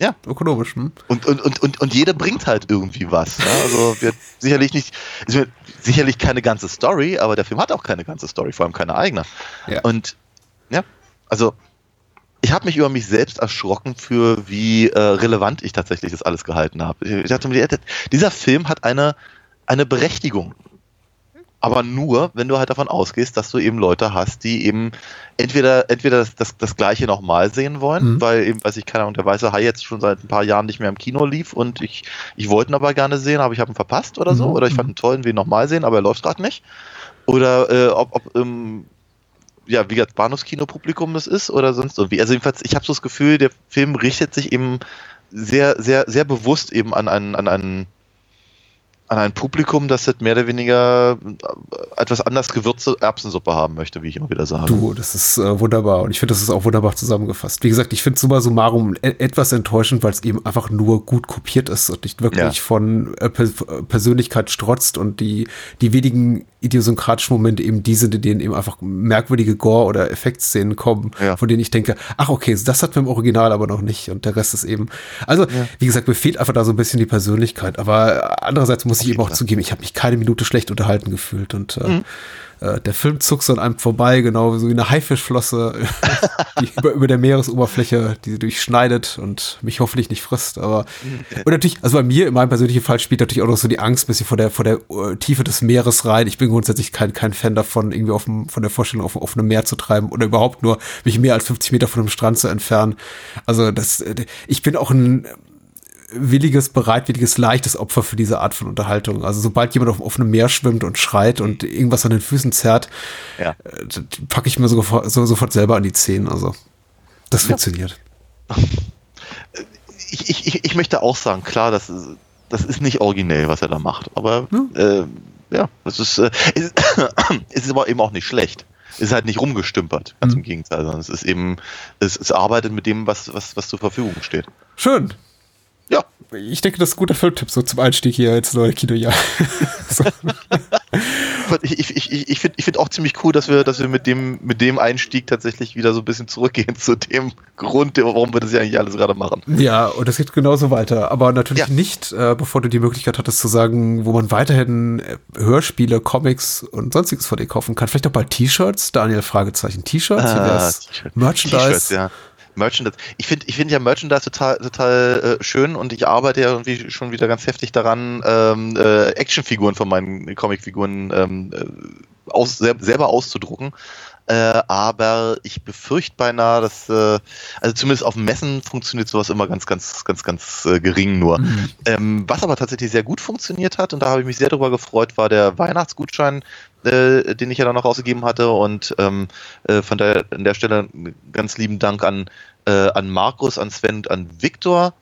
Ja. Ökonomisch. Hm? Und, und, und, und, und jeder bringt halt irgendwie was. Ne? Also wird sicherlich nicht, wird sicherlich keine ganze Story, aber der Film hat auch keine ganze Story, vor allem keine eigene. Ja. Und ja, also ich habe mich über mich selbst erschrocken für wie äh, relevant ich tatsächlich das alles gehalten habe. Ich dachte mir, dieser Film hat eine, eine Berechtigung aber nur, wenn du halt davon ausgehst, dass du eben Leute hast, die eben entweder, entweder das, das, das Gleiche nochmal sehen wollen, mhm. weil eben, weiß ich, keine Ahnung, der Weiße Hai jetzt schon seit ein paar Jahren nicht mehr im Kino lief und ich, ich wollte ihn aber gerne sehen, aber ich habe ihn verpasst oder so, mhm. oder ich fand ihn toll und will ihn nochmal sehen, aber er läuft gerade nicht. Oder äh, ob, ob ähm, ja, wie das Bahnhofskino-Publikum das ist oder sonst irgendwie. Also jedenfalls, ich habe so das Gefühl, der Film richtet sich eben sehr, sehr, sehr bewusst eben an einen, an einen an ein Publikum, das jetzt mehr oder weniger äh, etwas anders gewürzte Erbsensuppe haben möchte, wie ich immer wieder sage. Du, das ist äh, wunderbar und ich finde, das ist auch wunderbar zusammengefasst. Wie gesagt, ich finde summa summarum e etwas enttäuschend, weil es eben einfach nur gut kopiert ist und nicht wirklich ja. von äh, Persönlichkeit strotzt und die, die wenigen idiosynkratischen Momente eben die sind, in denen eben einfach merkwürdige Gore- oder Effektszenen kommen, ja. von denen ich denke, ach okay, das hat wir im Original aber noch nicht und der Rest ist eben, also ja. wie gesagt, mir fehlt einfach da so ein bisschen die Persönlichkeit, aber andererseits muss ich eben auch zugeben, ich habe mich keine Minute schlecht unterhalten gefühlt und äh, mhm. Äh, der Film zuckt so an einem vorbei, genau so wie eine Haifischflosse, die über, über der Meeresoberfläche, die sie durchschneidet und mich hoffentlich nicht frisst. Aber und natürlich, also bei mir in meinem persönlichen Fall spielt natürlich auch noch so die Angst ein bisschen vor der, vor der uh, Tiefe des Meeres rein. Ich bin grundsätzlich kein, kein Fan davon, irgendwie auf dem, von der Vorstellung auf, auf einem Meer zu treiben oder überhaupt nur mich mehr als 50 Meter von einem Strand zu entfernen. Also das, äh, ich bin auch ein williges, bereitwilliges, leichtes Opfer für diese Art von Unterhaltung. Also sobald jemand auf, auf einem Meer schwimmt und schreit und irgendwas an den Füßen zerrt, ja. äh, packe ich mir sofort, so, sofort selber an die Zehen. Also das ja. funktioniert. Ich, ich, ich möchte auch sagen, klar, das ist, das ist nicht originell, was er da macht. Aber ja, äh, ja das ist, äh, ist, ist aber eben auch nicht schlecht ist halt nicht rumgestümpert, ganz mhm. im Gegenteil, sondern es ist eben, es, es arbeitet mit dem, was, was, was zur Verfügung steht. Schön ja, ich denke, das ist ein guter Filmtipp so zum Einstieg hier ins neue Kinojahr. so. ich ich, ich, ich finde ich find auch ziemlich cool, dass wir, dass wir mit, dem, mit dem Einstieg tatsächlich wieder so ein bisschen zurückgehen zu dem Grund, warum wir das ja eigentlich alles gerade machen. Ja, und das geht genauso weiter. Aber natürlich ja. nicht, äh, bevor du die Möglichkeit hattest zu sagen, wo man weiterhin äh, Hörspiele, Comics und sonstiges von dir kaufen kann. Vielleicht auch bald T-Shirts, Daniel, Fragezeichen. T-Shirts, ah, Merchandise. Ja. Merchandise. Ich finde ich finde ja Merchandise total, total äh, schön und ich arbeite ja irgendwie schon wieder ganz heftig daran, ähm, äh, Actionfiguren von meinen Comicfiguren ähm, äh, aus, selber auszudrucken. Äh, aber ich befürchte beinahe, dass, äh, also zumindest auf Messen funktioniert sowas immer ganz, ganz, ganz, ganz äh, gering nur. Mhm. Ähm, was aber tatsächlich sehr gut funktioniert hat, und da habe ich mich sehr darüber gefreut, war der Weihnachtsgutschein, äh, den ich ja dann noch rausgegeben hatte. Und ähm, äh, von der, an der Stelle ganz lieben Dank an, äh, an Markus, an Sven und an Viktor.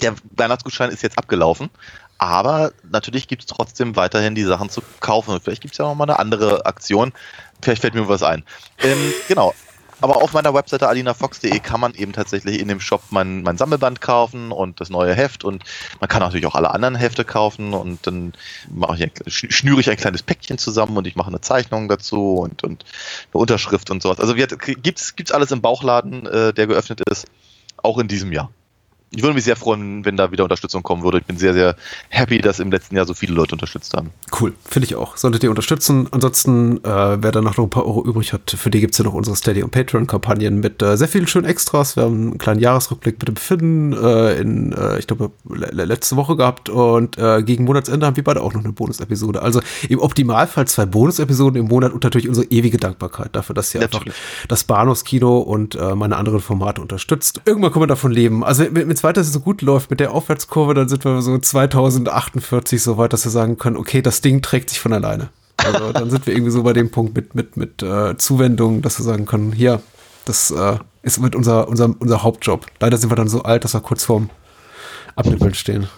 Der Weihnachtsgutschein ist jetzt abgelaufen. Aber natürlich gibt es trotzdem weiterhin die Sachen zu kaufen. Und vielleicht gibt es ja noch mal eine andere Aktion. Vielleicht fällt mir was ein. Ähm, genau. Aber auf meiner Webseite alinafox.de kann man eben tatsächlich in dem Shop mein, mein Sammelband kaufen und das neue Heft und man kann natürlich auch alle anderen Hefte kaufen und dann mache ich schnüre ich ein kleines Päckchen zusammen und ich mache eine Zeichnung dazu und, und eine Unterschrift und sowas. Also wir, gibt's, gibt's alles im Bauchladen, äh, der geöffnet ist, auch in diesem Jahr. Ich würde mich sehr freuen, wenn da wieder Unterstützung kommen würde. Ich bin sehr, sehr happy, dass im letzten Jahr so viele Leute unterstützt haben. Cool, finde ich auch. Solltet ihr unterstützen. Ansonsten, äh, wer dann noch ein paar Euro übrig hat, für die gibt's ja noch unsere Steady- und Patreon-Kampagnen mit äh, sehr vielen schönen Extras. Wir haben einen kleinen Jahresrückblick mit dem Finn äh, in, äh, ich glaube, le le- letzte Woche gehabt und äh, gegen Monatsende haben wir beide auch noch eine Bonus-Episode. Also im Optimalfall zwei Bonus-Episoden im Monat und natürlich unsere ewige Dankbarkeit dafür, dass ihr einfach Natürlich. das Bahnhofskino und äh, meine anderen Formate unterstützt. Irgendwann können wir davon leben. Also wenn es weiter so gut läuft mit der Aufwärtskurve, dann sind wir so 2048 so weit, dass wir sagen können, okay, das Ding trägt sich von alleine. Also dann sind wir irgendwie so bei dem Punkt mit, mit, mit äh, Zuwendung, dass wir sagen können, hier, das äh, ist mit unser, unser, unser Hauptjob. Leider sind wir dann so alt, dass wir kurz vorm Abnippeln stehen.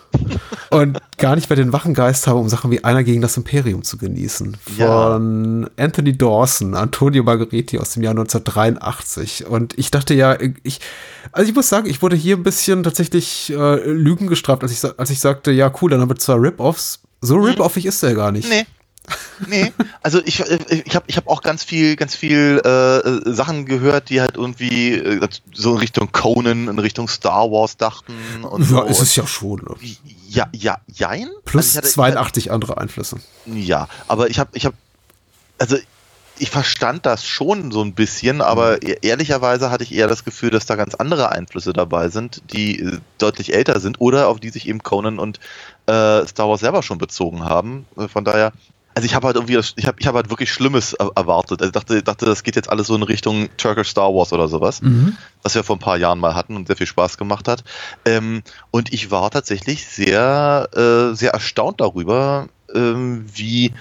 Und gar nicht bei den wachen Geist haben, um Sachen wie einer gegen das Imperium zu genießen. Ja. Von Anthony Dawson, Antonio Margheriti aus dem Jahr 1983. Und ich dachte ja, ich, also ich muss sagen, ich wurde hier ein bisschen tatsächlich äh, Lügen gestraft, als ich, als ich sagte, ja cool, dann haben wir zwei Rip-Offs. So rip-offig ist der gar nicht. Nee. Nee, also ich, äh, ich habe ich hab auch ganz viel, ganz viel äh, äh, Sachen gehört, die halt irgendwie äh, so in Richtung Conan, in Richtung Star Wars dachten und Ja, so. ist es ja schon. ne? Ja, ja, jein. Plus Also hatte- 82 andere Einflüsse. Ja, aber ich habe, ich habe, also ich verstand das schon so ein bisschen, aber e- ehrlicherweise hatte ich eher das Gefühl, dass da ganz andere Einflüsse dabei sind, die äh, deutlich älter sind oder auf die sich eben Conan und äh, Star Wars selber schon bezogen haben. Äh, Von daher, also ich habe halt irgendwie, das, ich habe, ich habe halt wirklich Schlimmes er- erwartet. Also ich dachte, dachte, das geht jetzt alles so in Richtung Turkish Star Wars oder sowas was wir vor ein paar Jahren mal hatten und sehr viel Spaß gemacht hat. Ähm, und ich war tatsächlich sehr, äh, sehr erstaunt darüber, ähm, wie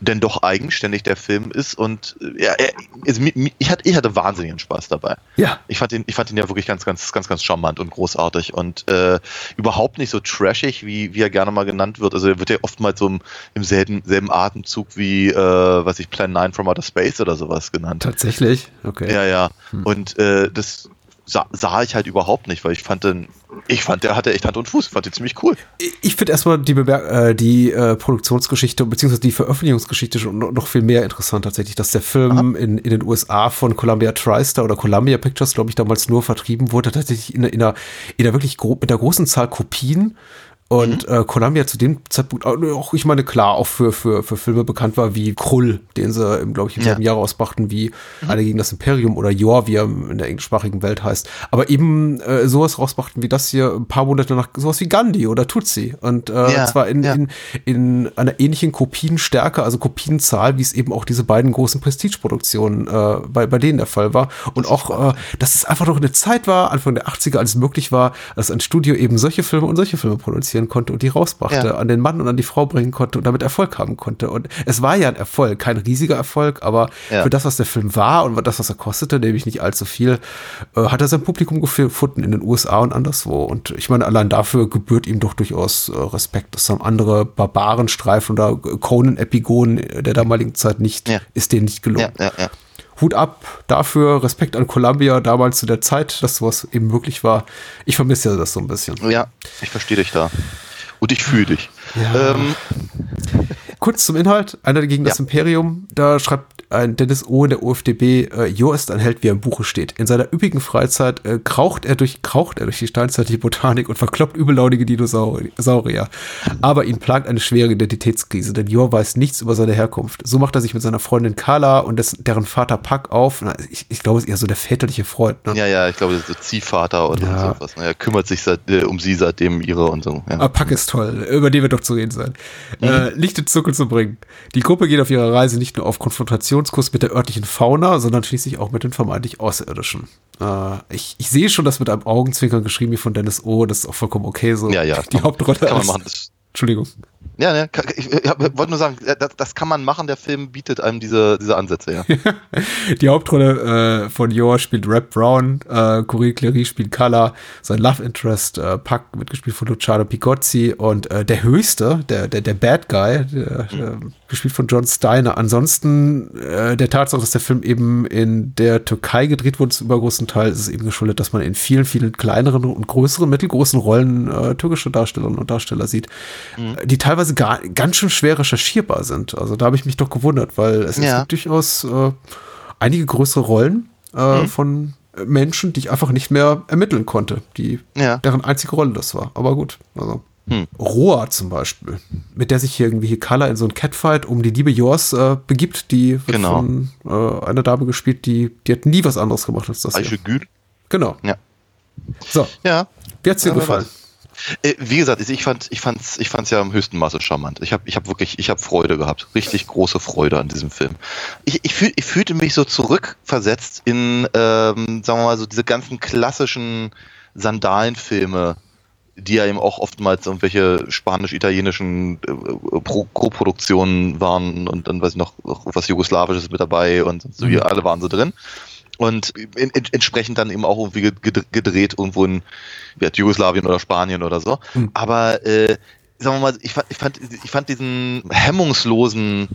denn doch eigenständig der Film ist und äh, ja, er, also, ich, hatte, ich hatte wahnsinnigen Spaß dabei. Ja. Ich fand ihn, ich fand ihn ja wirklich ganz, ganz, ganz, ganz charmant und großartig und äh, überhaupt nicht so trashig, wie, wie er gerne mal genannt wird. Also er wird ja oftmals so im, im selben, selben Atemzug wie, äh, was ich Plan 9 from Outer Space oder sowas genannt. Tatsächlich? Okay. Ja, ja. Und äh, das sah, sah ich halt überhaupt nicht, weil ich fand den, ich fand, der hatte echt Hand und Fuß, fand den ziemlich cool. Ich finde erstmal die, Bemer äh, die äh, Produktionsgeschichte bzw. die Veröffentlichungsgeschichte schon noch, viel mehr interessant tatsächlich, dass der Film in, in den USA von Columbia TriStar oder Columbia Pictures, glaube ich, damals nur vertrieben wurde, tatsächlich in, in, einer, in einer wirklich gro mit einer großen Zahl Kopien. Und äh, Columbia zu dem Zeitpunkt auch, ich meine, klar, auch für, für, für Filme bekannt war wie Krull, den sie, glaube ich, im Ja. selben Jahr rausbrachten wie Alle gegen das Imperium oder Yor, wie er in der englischsprachigen Welt heißt. Aber eben äh, sowas rausbrachten wie das hier ein paar Monate nach sowas wie Gandhi oder Tutsi. Und äh, Ja, zwar in, ja. in, in einer ähnlichen Kopienstärke, also Kopienzahl, wie es eben auch diese beiden großen Prestigeproduktionen äh, bei, bei denen der Fall war. Und auch, äh, dass es einfach noch eine Zeit war, Anfang der 80er, als es möglich war, dass ein Studio eben solche Filme und solche Filme produzieren konnte und die rausbrachte, Ja. an den Mann und an die Frau bringen konnte und damit Erfolg haben konnte. Und es war ja ein Erfolg, kein riesiger Erfolg, aber Ja. für das, was der Film war und das, was er kostete, nämlich nicht allzu viel, äh, hat er sein Publikum gefunden in den USA und anderswo. Und ich meine, allein dafür gebührt ihm doch durchaus äh, Respekt. Das haben andere Barbarenstreifen oder Conan-Epigonen der damaligen Zeit nicht, Ja. ist denen nicht gelungen. Ja, ja, ja. Hut ab dafür, Respekt an Columbia damals zu der Zeit, dass sowas eben möglich war. Ich vermisse ja das so ein bisschen. Ja, ich verstehe dich da. Und ich fühle dich. Ja. Ähm, Kurz zum Inhalt. Einer gegen das Ja. Imperium. Da schreibt ein Dennis O. in der UFDB, äh, Jo ist ein Held, wie er im Buche steht. In seiner üppigen Freizeit äh, kraucht, er durch, kraucht er durch die steinzeitliche Botanik und verkloppt übellaunige Dinosaurier. Saurier. Aber ihn plagt eine schwere Identitätskrise, denn Jo weiß nichts über seine Herkunft. So macht er sich mit seiner Freundin Carla und dessen, deren Vater Puck auf. Na, ich, ich glaube, es ist eher so der väterliche Freund. Ne? ja, ja, ich glaube, der Ziehvater und, Ja. und sowas. ne? Er kümmert sich seit, äh, um sie seitdem ihre und so. Ja. Aber Pack ist toll, über den wird doch zu reden sein. Äh, Licht ins Dunkel zu bringen. Die Gruppe geht auf ihrer Reise nicht nur auf Kommunikationskurs mit der örtlichen Fauna, sondern schließlich auch mit den vermeintlich Außerirdischen. Äh, ich, ich sehe schon, dass mit einem Augenzwinkern geschrieben wie von Dennis O. Das ist auch vollkommen okay so. Ja, ja. Die Hauptrolle Kann man machen. Das, Entschuldigung. ja, ne, kann- ich, ich wollte nur sagen, äh, das, das kann man machen. Der Film bietet einem diese, diese Ansätze, ja. Die Hauptrolle äh, von Yor spielt Rap Brown, äh, Corey Clary spielt Kala, sein Love Interest, äh, Puck wird gespielt von Luciano Pigozzi und äh, der Höchste, der, der, der Bad Guy, der, äh, gespielt von John Steiner. Ansonsten äh, der Tatsache, dass der Film eben in der Türkei gedreht wurde, zum übergroßen Teil, ist es eben geschuldet, dass man in vielen, vielen kleineren und größeren, mittelgroßen Rollen äh, türkische Darstellerinnen und Darsteller sieht, äh, die teilweise gar, ganz schön schwer recherchierbar sind. Also da habe ich mich doch gewundert, weil es Ja. gibt durchaus äh, einige größere Rollen äh, von Menschen, die ich einfach nicht mehr ermitteln konnte, die Ja. deren einzige Rolle das war. Aber gut, also. Hm. Roa zum Beispiel, mit der sich hier irgendwie hier Kala in so ein Catfight um die liebe Jors äh, begibt, die wird Genau. von äh, einer Dame gespielt, die, die hat nie was anderes gemacht als das. Aische Gül. Genau. Ja. So, Ja. wie hat's dir Ja, gefallen? Äh, Wie gesagt, ich fand, ich fand's, ich fand's ja im höchsten Maße charmant. Ich habe, ich habe wirklich, ich habe Freude gehabt, richtig große Freude an diesem Film. Ich, ich, fühl, ich fühlte mich so zurückversetzt in, ähm, sagen wir mal so diese ganzen klassischen Sandalenfilme, die ja eben auch oftmals irgendwelche spanisch-italienischen äh, Pro- Co-Produktionen waren und dann weiß ich noch was jugoslawisches mit dabei und so wie alle waren so drin und in, in, entsprechend dann eben auch irgendwie ged- gedreht irgendwo in ja, Jugoslawien oder Spanien oder so. Mhm. Aber äh, sagen wir mal, ich fand, ich fand, ich fand diesen hemmungslosen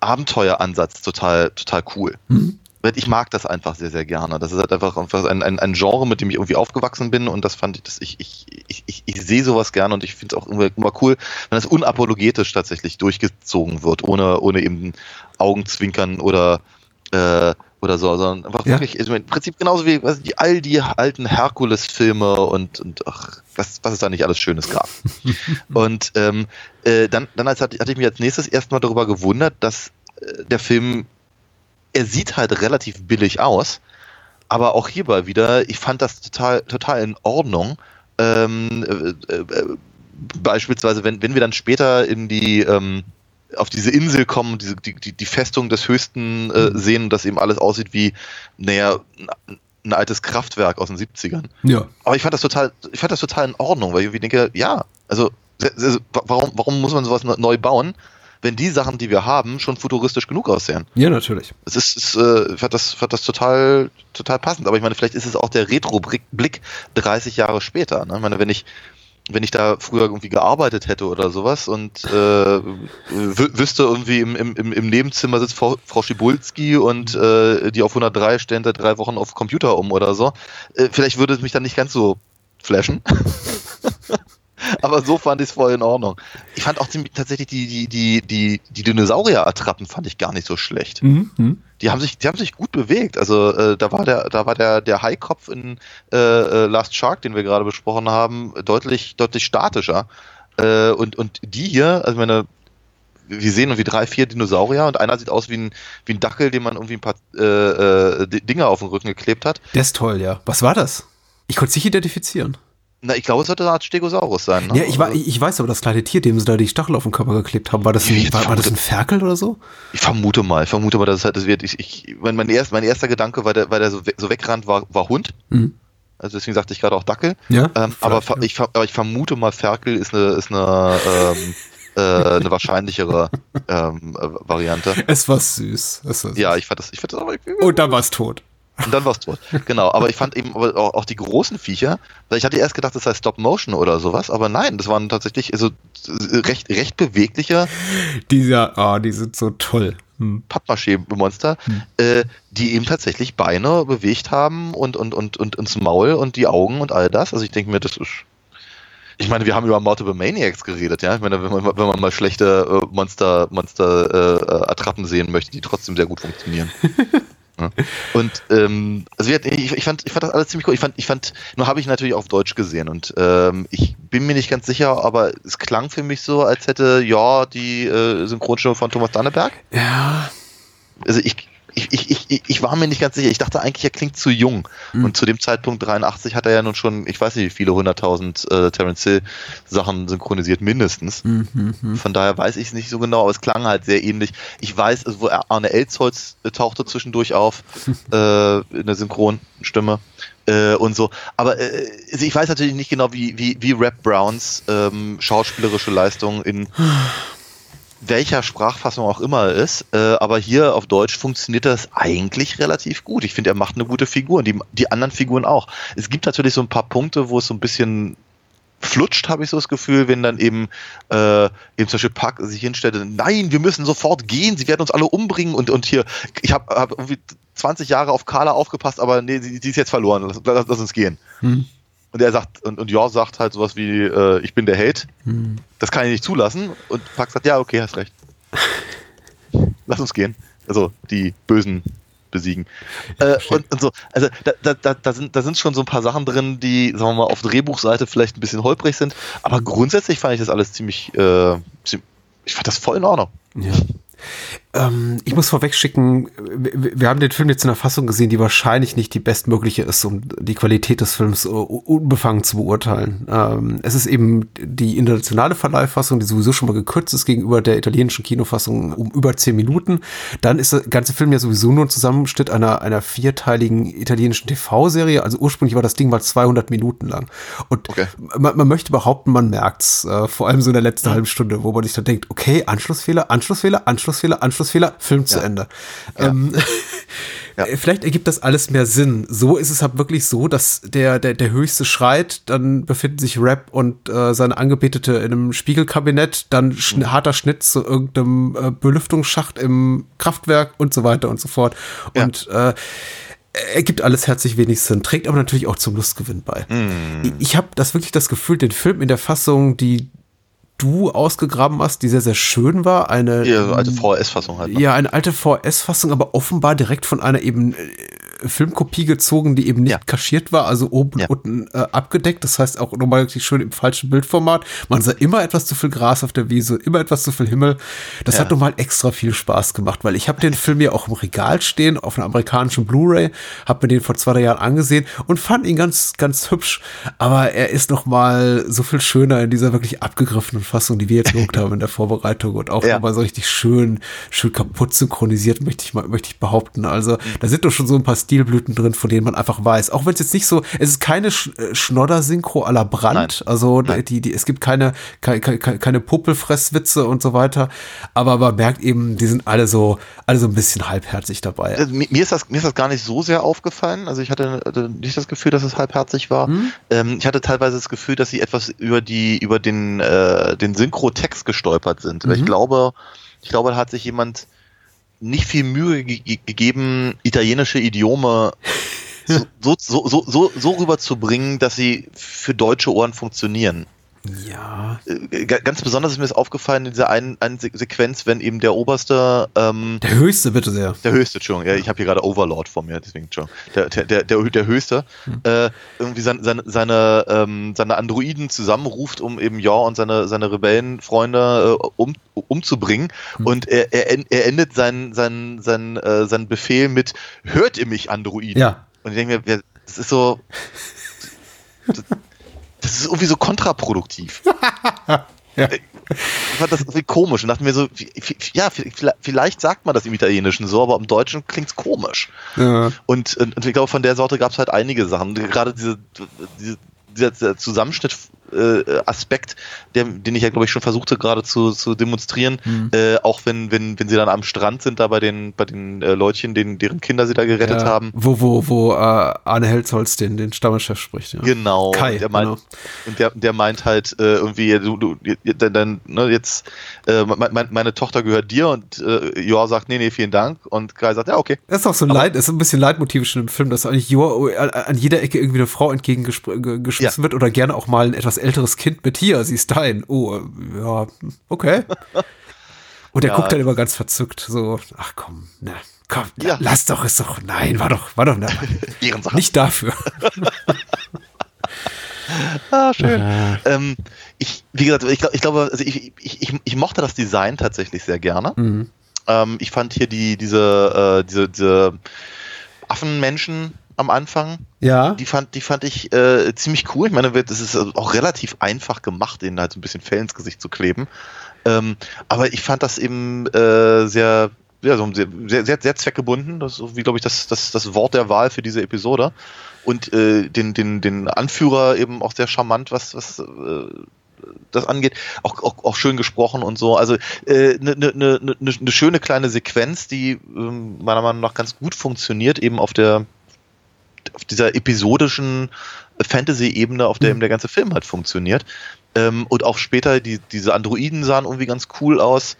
Abenteueransatz total, total cool. Mhm. Ich mag das einfach sehr, sehr gerne. Das ist halt einfach, einfach ein, ein, ein Genre, mit dem ich irgendwie aufgewachsen bin und das fand ich, das, ich, ich, ich, ich, ich sehe sowas gerne und ich finde es auch immer, immer cool, wenn das unapologetisch tatsächlich durchgezogen wird, ohne, ohne eben Augenzwinkern oder äh, oder so, sondern einfach Ja. wirklich, also im Prinzip genauso wie weiß ich, all die alten Herkules-Filme und, und ach, was, was es da nicht alles Schönes gab. und ähm, äh, dann, dann als hatte, hatte ich mich als nächstes erstmal darüber gewundert, dass äh, der Film, er sieht halt relativ billig aus, aber auch hierbei wieder, ich fand das total, total in Ordnung. Ähm, äh, äh, beispielsweise, wenn, wenn wir dann später in die ähm, auf diese Insel kommen, diese, die, die, die Festung des Höchsten äh, sehen, dass eben alles aussieht wie, naja, ein, altes Kraftwerk aus den 70ern. Ja. Aber ich fand das total, ich fand das total in Ordnung, weil ich denke, ja, also, warum, warum muss man sowas ne- neu bauen, wenn die Sachen, die wir haben, schon futuristisch genug aussehen? Ja, natürlich. Es ist, ist äh, ich fand das, fand das total, total passend. Aber ich meine, vielleicht ist es auch der Retro-Blick 30 Jahre später. Ne? Ich meine, wenn ich, wenn ich da früher irgendwie gearbeitet hätte oder sowas und äh, wü- wüsste irgendwie im, im, im im Nebenzimmer sitzt Frau, Frau Schibulski und äh, die auf 103 stellen seit drei Wochen auf Computer um oder so, äh, vielleicht würde es mich dann nicht ganz so flashen. Aber so fand ich es voll in Ordnung. Ich fand auch ziemlich, tatsächlich die, die, die, die, die Dinosaurier-Attrappen fand ich gar nicht so schlecht Mhm. Mhm. die haben sich, die haben sich gut bewegt. Also äh, da war der, da war der, der Haikopf in äh, äh, Last Shark, den wir gerade besprochen haben, deutlich, deutlich statischer. Äh, und, und die hier, also meine, wir sehen irgendwie drei, vier Dinosaurier und einer sieht aus wie ein, wie ein Dackel, dem man irgendwie ein paar äh, äh, Dinger auf den Rücken geklebt hat. Der ist toll, ja. Was war das? Ich konnte es nicht identifizieren. Na, ich glaube, es sollte eine Art Stegosaurus sein. Ne? Ja, ich, war, ich weiß aber, das kleine Tier, dem sie da die Stachel auf den Körper geklebt haben, war das ein, war, war das ein Ferkel oder so? Ich vermute mal, ich vermute mal, dass es halt, das wird, ich, ich, mein, mein, erst, mein erster Gedanke, weil der, weil der so, we so wegrannt, war, war Hund. Mhm. Also deswegen sagte ich gerade auch Dackel. Ja, Ähm, aber, ja. ich, aber ich vermute mal, Ferkel ist eine, ist eine, ähm, äh, eine wahrscheinlichere ähm, äh, Variante. Es war süß. Es war süß. Ja, ich fand das, ich fand das aber. Und dann war es tot. Und dann war es tot. Genau, aber ich fand eben auch, auch die großen Viecher, weil ich hatte erst gedacht, das sei Stop Motion oder sowas, aber nein, das waren tatsächlich also, recht, recht bewegliche Dieser, ah, die sind so toll. Hm. Pappmaché-Monster, äh, die eben tatsächlich Beine bewegt haben und, und, und, und ins Maul und die Augen und all das. Also ich denke mir, das ist. Ich meine, wir haben über Multiple Maniacs geredet, ja. Ich meine, wenn man, wenn man mal schlechte äh, Monster, Monster äh, äh, Attrappen sehen möchte, die trotzdem sehr gut funktionieren. Und ähm, also ich, ich, fand, ich fand das alles ziemlich cool. Ich fand, ich fand, nur habe ich natürlich auf Deutsch gesehen. Und ähm, ich bin mir nicht ganz sicher, aber es klang für mich so, als hätte ja die äh, Synchronstimme von Thomas Danneberg. Ja, also ich, ich ich, ich, ich, ich war mir nicht ganz sicher. Ich dachte eigentlich, er klingt zu jung. Mhm. Und zu dem Zeitpunkt 83 hat er ja nun schon, ich weiß nicht, wie viele hunderttausend äh, Terence Hill Sachen synchronisiert, mindestens. Mhm. Von daher weiß ich es nicht so genau, aber es klang halt sehr ähnlich. Ich weiß, also, wo Arne Elsholz äh, tauchte zwischendurch auf, äh, in der Synchronstimme äh, und so. Aber äh, ich weiß natürlich nicht genau, wie, wie, wie Rap Browns ähm, schauspielerische Leistung in welcher Sprachfassung auch immer ist, äh, aber hier auf Deutsch funktioniert das eigentlich relativ gut. Ich finde, er macht eine gute Figur und die, die anderen Figuren auch. Es gibt natürlich so ein paar Punkte, wo es so ein bisschen flutscht, habe ich so das Gefühl, wenn dann eben, äh, eben zum Beispiel Park sich hinstellt, nein, wir müssen sofort gehen, sie werden uns alle umbringen und, und hier, ich habe hab irgendwie 20 Jahre auf Carla aufgepasst, aber nee, sie, sie ist jetzt verloren, lass, lass, lass uns gehen. Hm. Und er sagt, und, und Jor sagt halt sowas wie, äh, ich bin der Held. Hm. Das kann ich nicht zulassen. Und Pack sagt, ja, okay, hast recht. Lass uns gehen. Also die Bösen besiegen. Äh, und, und, so, also da, da, da, sind, da sind schon so ein paar Sachen drin, die, sagen wir mal, auf Drehbuchseite vielleicht ein bisschen holprig sind. Aber grundsätzlich fand ich das alles ziemlich, äh, ziemlich ich fand das voll in Ordnung. Ja. Ähm, ich muss vorweg schicken, wir haben den Film jetzt in einer Fassung gesehen, die wahrscheinlich nicht die bestmögliche ist, um die Qualität des Films unbefangen zu beurteilen. Ähm, es ist eben die internationale Verleihfassung, die sowieso schon mal gekürzt ist gegenüber der italienischen Kinofassung um über zehn Minuten. Dann ist der ganze Film ja sowieso nur ein Zusammenschnitt einer, einer vierteiligen italienischen TV-Serie. Also ursprünglich war das Ding mal 200 Minuten lang. Und okay. man, man, möchte behaupten, man merkt's, äh, vor allem so in der letzten ja. halben Stunde, wo man sich dann denkt, okay, Anschlussfehler, Anschlussfehler, Anschlussfehler, Anschlussfehler Anschlussfehler, Film zu ja. Ende. Ja. Ähm, ja. Vielleicht ergibt das alles mehr Sinn. So ist es halt wirklich so, dass der, der, der Höchste schreit, dann befinden sich Rap und äh, seine Angebetete in einem Spiegelkabinett, dann schn mhm. harter Schnitt zu irgendeinem äh, Belüftungsschacht im Kraftwerk und so weiter und so fort. Und äh, ergibt alles herzlich wenig Sinn, trägt aber natürlich auch zum Lustgewinn bei. Mm. Ich habe das wirklich das Gefühl, den Film in der Fassung, die du ausgegraben hast, die sehr, sehr schön war. Eine ja, alte VHS-Fassung halt. Ne? Ja, eine alte VHS-Fassung, aber offenbar direkt von einer eben äh, Filmkopie gezogen, die eben nicht ja. kaschiert war, also oben ja. und unten äh, abgedeckt. Das heißt auch nochmal richtig schön im falschen Bildformat. Man sah immer etwas zu viel Gras auf der Wiese, immer etwas zu viel Himmel. Das ja. hat nochmal extra viel Spaß gemacht, weil ich habe den Film ja auch im Regal stehen, auf einer amerikanischen Blu-ray, habe mir den vor zwei, drei Jahren angesehen und fand ihn ganz, ganz hübsch. Aber er ist nochmal so viel schöner in dieser wirklich abgegriffenen Fassung, die wir jetzt geguckt haben in der Vorbereitung und auch ja. nochmal so richtig schön, schön kaputt synchronisiert, möchte ich mal, möchte ich behaupten. Also, da sind doch schon so ein paar Stil Stilblüten drin, von denen man einfach weiß. Auch wenn es jetzt nicht so, es ist keine Sch äh, Schnodder-Synchro aller Brand. Nein. Also Nein. Die, die, es gibt keine, keine, keine Puppelfresswitze und so weiter. Aber man merkt eben, die sind alle so, alle so ein bisschen halbherzig dabei. Also, mir, ist das, mir ist das gar nicht so sehr aufgefallen. Also ich hatte nicht das Gefühl, dass es halbherzig war. Hm? Ähm, ich hatte teilweise das Gefühl, dass sie etwas über die, über den, äh, den Synchro-Text gestolpert sind. Mhm. Ich glaube, ich glaube, da hat sich jemand nicht viel Mühe ge gegeben, italienische Idiome so, so, so, so, so rüberzubringen, dass sie für deutsche Ohren funktionieren. Ja. Äh, ganz besonders ist mir das aufgefallen in dieser einen, einen Sequenz, wenn eben der Oberste. Ähm, der Höchste, bitte sehr. Der Höchste, Entschuldigung. Ja, ich habe hier gerade Overlord vor mir, deswegen, Entschuldigung. Der, der, der, der Höchste hm. äh, irgendwie seine, seine, seine, ähm, seine Androiden zusammenruft, um eben Ja und seine, seine Rebellenfreunde äh, um, umzubringen. Hm. Und er, er, er endet seinen, seinen, seinen, äh, seinen Befehl mit: Hört ihr mich, Androiden? Ja. Und ich denke mir, das ist so. Das, ist irgendwie so kontraproduktiv. ja. Ich fand das irgendwie komisch und dachte mir so, ja, vielleicht sagt man das im Italienischen so, aber im Deutschen klingt es komisch. Ja. Und, und, ich glaube, von der Sorte gab es halt einige Sachen. Gerade diese, diese, dieser Zusammenschnitt äh, Aspekt, der, den ich ja, glaube ich, schon versuchte gerade zu, zu demonstrieren, mhm. äh, auch wenn, wenn, wenn sie dann am Strand sind, da bei den, bei den äh, Leutchen, den, deren Kinder sie da gerettet ja, haben. Wo, wo, wo äh, Arne Helzholz den, den Stammeschef spricht. Ja. Genau. Kai, der meint, genau. Und der, der meint halt äh, irgendwie, du, du, dann, ne, jetzt, äh, mein, meine Tochter gehört dir und äh, Joa sagt, nee, nee, vielen Dank. Und Kai sagt, ja, okay. Das ist auch so ein Leid, ist ein bisschen Leitmotiv schon im Film, dass eigentlich Joa an jeder Ecke irgendwie eine Frau entgegengeschmissen ja. wird oder gerne auch mal ein etwas älteres Kind mit hier, sie ist dein. Oh, ja, okay. Und er ja. guckt dann immer ganz verzückt, so, ach komm, ne, komm, ja. lass doch, ist doch, nein, war doch, war doch, ne, nicht dafür. ah, schön. Ähm, ich, wie gesagt, ich, ich glaube, also ich, ich, ich, ich, mochte das Design tatsächlich sehr gerne. Mhm. Ähm, ich fand hier die, diese, äh, diese, diese Affenmenschen am Anfang, Ja. die fand, die fand ich äh, ziemlich cool. Ich meine, das ist auch relativ einfach gemacht, denen halt so ein bisschen Fell ins Gesicht zu kleben. Ähm, aber ich fand das eben äh, sehr, ja, so sehr, sehr, sehr, zweckgebunden. Das ist, so wie, glaube ich, das, das, das Wort der Wahl für diese Episode. Und äh, den, den, den Anführer eben auch sehr charmant, was, was äh, das angeht, auch, auch, auch schön gesprochen und so. Also eine äh, ne, ne, ne, ne, ne schöne kleine Sequenz, die ähm, meiner Meinung nach ganz gut funktioniert, eben auf der auf dieser episodischen Fantasy-Ebene, auf der eben der ganze Film halt funktioniert. Ähm, und auch später, die, diese Androiden sahen irgendwie ganz cool aus.